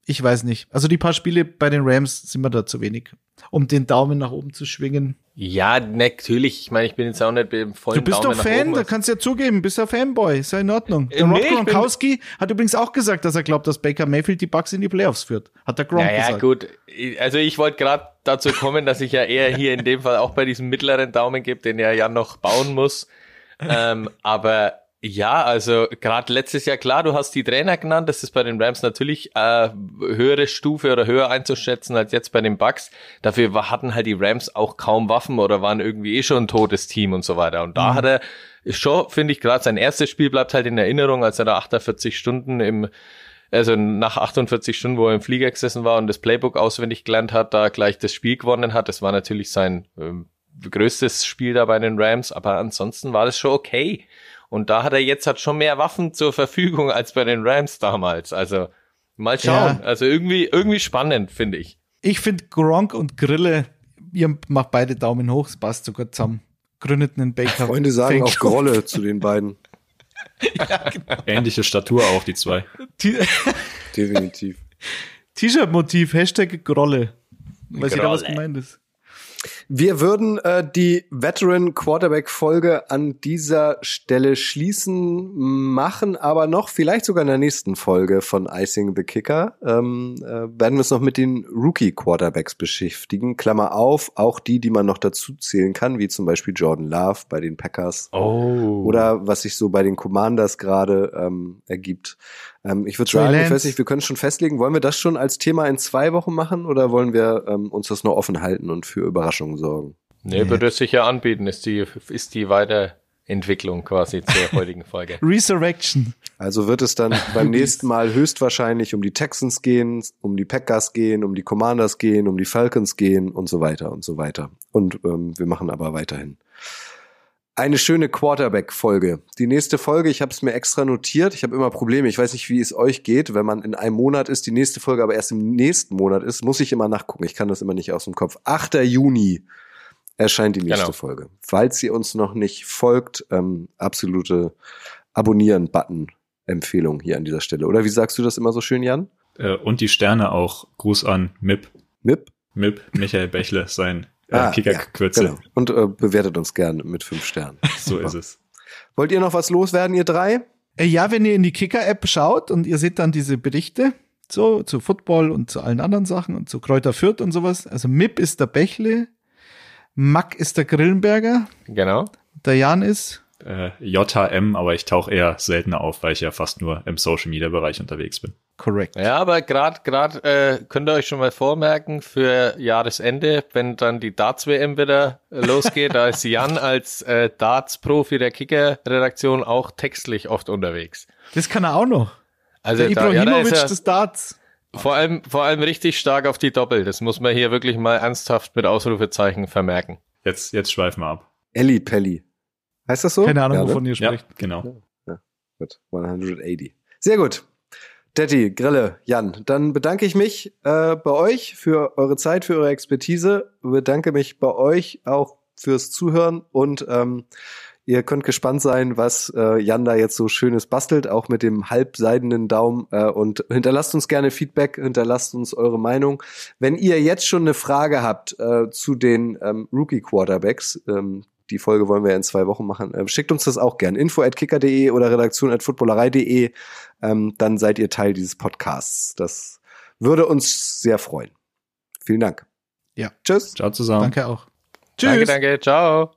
ich weiß nicht. Also die paar Spiele bei den Rams sind mir da zu wenig, um den Daumen nach oben zu schwingen. Ja, natürlich. Ich meine, ich bin jetzt auch nicht beim vollen Du bist Daumen doch Fan, da kannst du ja zugeben, bist ja Fanboy, ist ja in Ordnung. Der nee, Rob Gronkowski hat übrigens auch gesagt, dass er glaubt, dass Baker Mayfield die Bucks in die Playoffs führt. Hat der Gronk naja, gesagt. gut. Also ich wollte gerade dazu kommen, dass ich ja eher hier in dem Fall auch bei diesem mittleren Daumen gebe, den er ja noch bauen muss. ähm, aber ja, also gerade letztes Jahr, klar, du hast die Trainer genannt, das ist bei den Rams natürlich äh, höhere Stufe oder höher einzuschätzen als jetzt bei den Bucks. Dafür hatten halt die Rams auch kaum Waffen oder waren irgendwie eh schon ein totes Team und so weiter. Und da mhm. hat er schon, finde ich, gerade sein erstes Spiel bleibt halt in Erinnerung, als er da 48 Stunden im also nach 48 Stunden, wo er im Flieger gesessen war und das Playbook auswendig gelernt hat, da gleich das Spiel gewonnen hat. Das war natürlich sein ähm, größtes Spiel da bei den Rams, aber ansonsten war das schon okay. Und da hat er jetzt hat schon mehr Waffen zur Verfügung als bei den Rams damals. Also mal schauen. Ja. Also irgendwie, irgendwie spannend, finde ich. Ich finde Gronk und Grille, ihr macht beide Daumen hoch, es passt sogar zusammen. Gründeten einen Baker. Freunde sagen auch Grolle zu den beiden. ja, genau. Ähnliche Statur auch, die zwei. Definitiv. T-Shirt-Motiv, Hashtag Grolle. Weiß ich da was gemeint ist. Wir würden äh, die Veteran Quarterback Folge an dieser Stelle schließen, machen aber noch vielleicht sogar in der nächsten Folge von Icing the Kicker ähm, äh, werden wir uns noch mit den Rookie Quarterbacks beschäftigen. Klammer auf, auch die, die man noch dazu zählen kann, wie zum Beispiel Jordan Love bei den Packers Oh. oder was sich so bei den Commanders gerade ähm, ergibt. Ähm, ich würde sagen, ich weiß nicht, wir können schon festlegen, wollen wir das schon als Thema in zwei Wochen machen oder wollen wir ähm, uns das noch offen halten und für Überraschungen sorgen? Nee, würde es sicher anbieten, ist die, ist die Weiterentwicklung quasi zur heutigen Folge. Resurrection. Also wird es dann beim nächsten Mal höchstwahrscheinlich um die Texans gehen, um die Packers gehen, um die Commanders gehen, um die Falcons gehen und so weiter und so weiter. Und ähm, wir machen aber weiterhin. Eine schöne Quarterback-Folge. Die nächste Folge, ich habe es mir extra notiert. Ich habe immer Probleme. Ich weiß nicht, wie es euch geht. Wenn man in einem Monat ist, die nächste Folge aber erst im nächsten Monat ist, muss ich immer nachgucken. Ich kann das immer nicht aus dem Kopf. 8. Juni erscheint die nächste Genau. Folge. Falls ihr uns noch nicht folgt, ähm, absolute Abonnieren-Button. Empfehlung hier an dieser Stelle. Oder wie sagst du das immer so schön, Jan? Äh, und die Sterne auch. Gruß an Mip. MIP? Mip, Michael Bächle, sein Ah, Kickerkürzel. Genau. Und äh, bewertet uns gerne mit fünf Sternen. So Super. ist es. Wollt ihr noch was loswerden, ihr drei? Äh, Ja, wenn ihr in die Kicker-App schaut und ihr seht dann diese Berichte so zu Football und zu allen anderen Sachen und zu Kräuter Fürth und sowas. Also Mip ist der Bächle, Mack ist der Grillenberger, Genau. der Jan ist Äh, JHM, aber ich tauche eher seltener auf, weil ich ja fast nur im Social Media Bereich unterwegs bin. korrekt. Ja, aber gerade gerade äh, könnt ihr euch schon mal vormerken für Jahresende, wenn dann die Darts WM wieder losgeht, da ist Jan als äh, Darts Profi der Kicker Redaktion auch textlich oft unterwegs. Das kann er auch noch. Also der da, ja, da Ibrahimovic des Darts. vor allem vor allem richtig stark auf die Doppel. Das muss man hier wirklich mal ernsthaft mit Ausrufezeichen vermerken. Jetzt, jetzt schweifen wir ab. Ellie Pelli. Heißt das so? Keine Ahnung, Ja, ne? wovon ihr Ja, spricht. genau. Gut, 180. Sehr gut. Detti, Grille, Jan, dann bedanke ich mich äh, bei euch für eure Zeit, für eure Expertise. Bedanke mich bei euch auch fürs Zuhören und ähm, ihr könnt gespannt sein, was äh, Jan da jetzt so Schönes bastelt, auch mit dem halbseidenen Daumen. Äh, und hinterlasst uns gerne Feedback, hinterlasst uns eure Meinung. Wenn ihr jetzt schon eine Frage habt äh, zu den ähm, Rookie Quarterbacks, ähm, die Folge wollen wir ja in zwei Wochen machen. Ähm, schickt uns das auch gern. Info at kicker.de oder redaktion at footballerei.de. Ähm, dann seid ihr Teil dieses Podcasts. Das würde uns sehr freuen. Vielen Dank. Ja. Tschüss. Ciao zusammen. Danke auch. Tschüss. Danke, danke, ciao.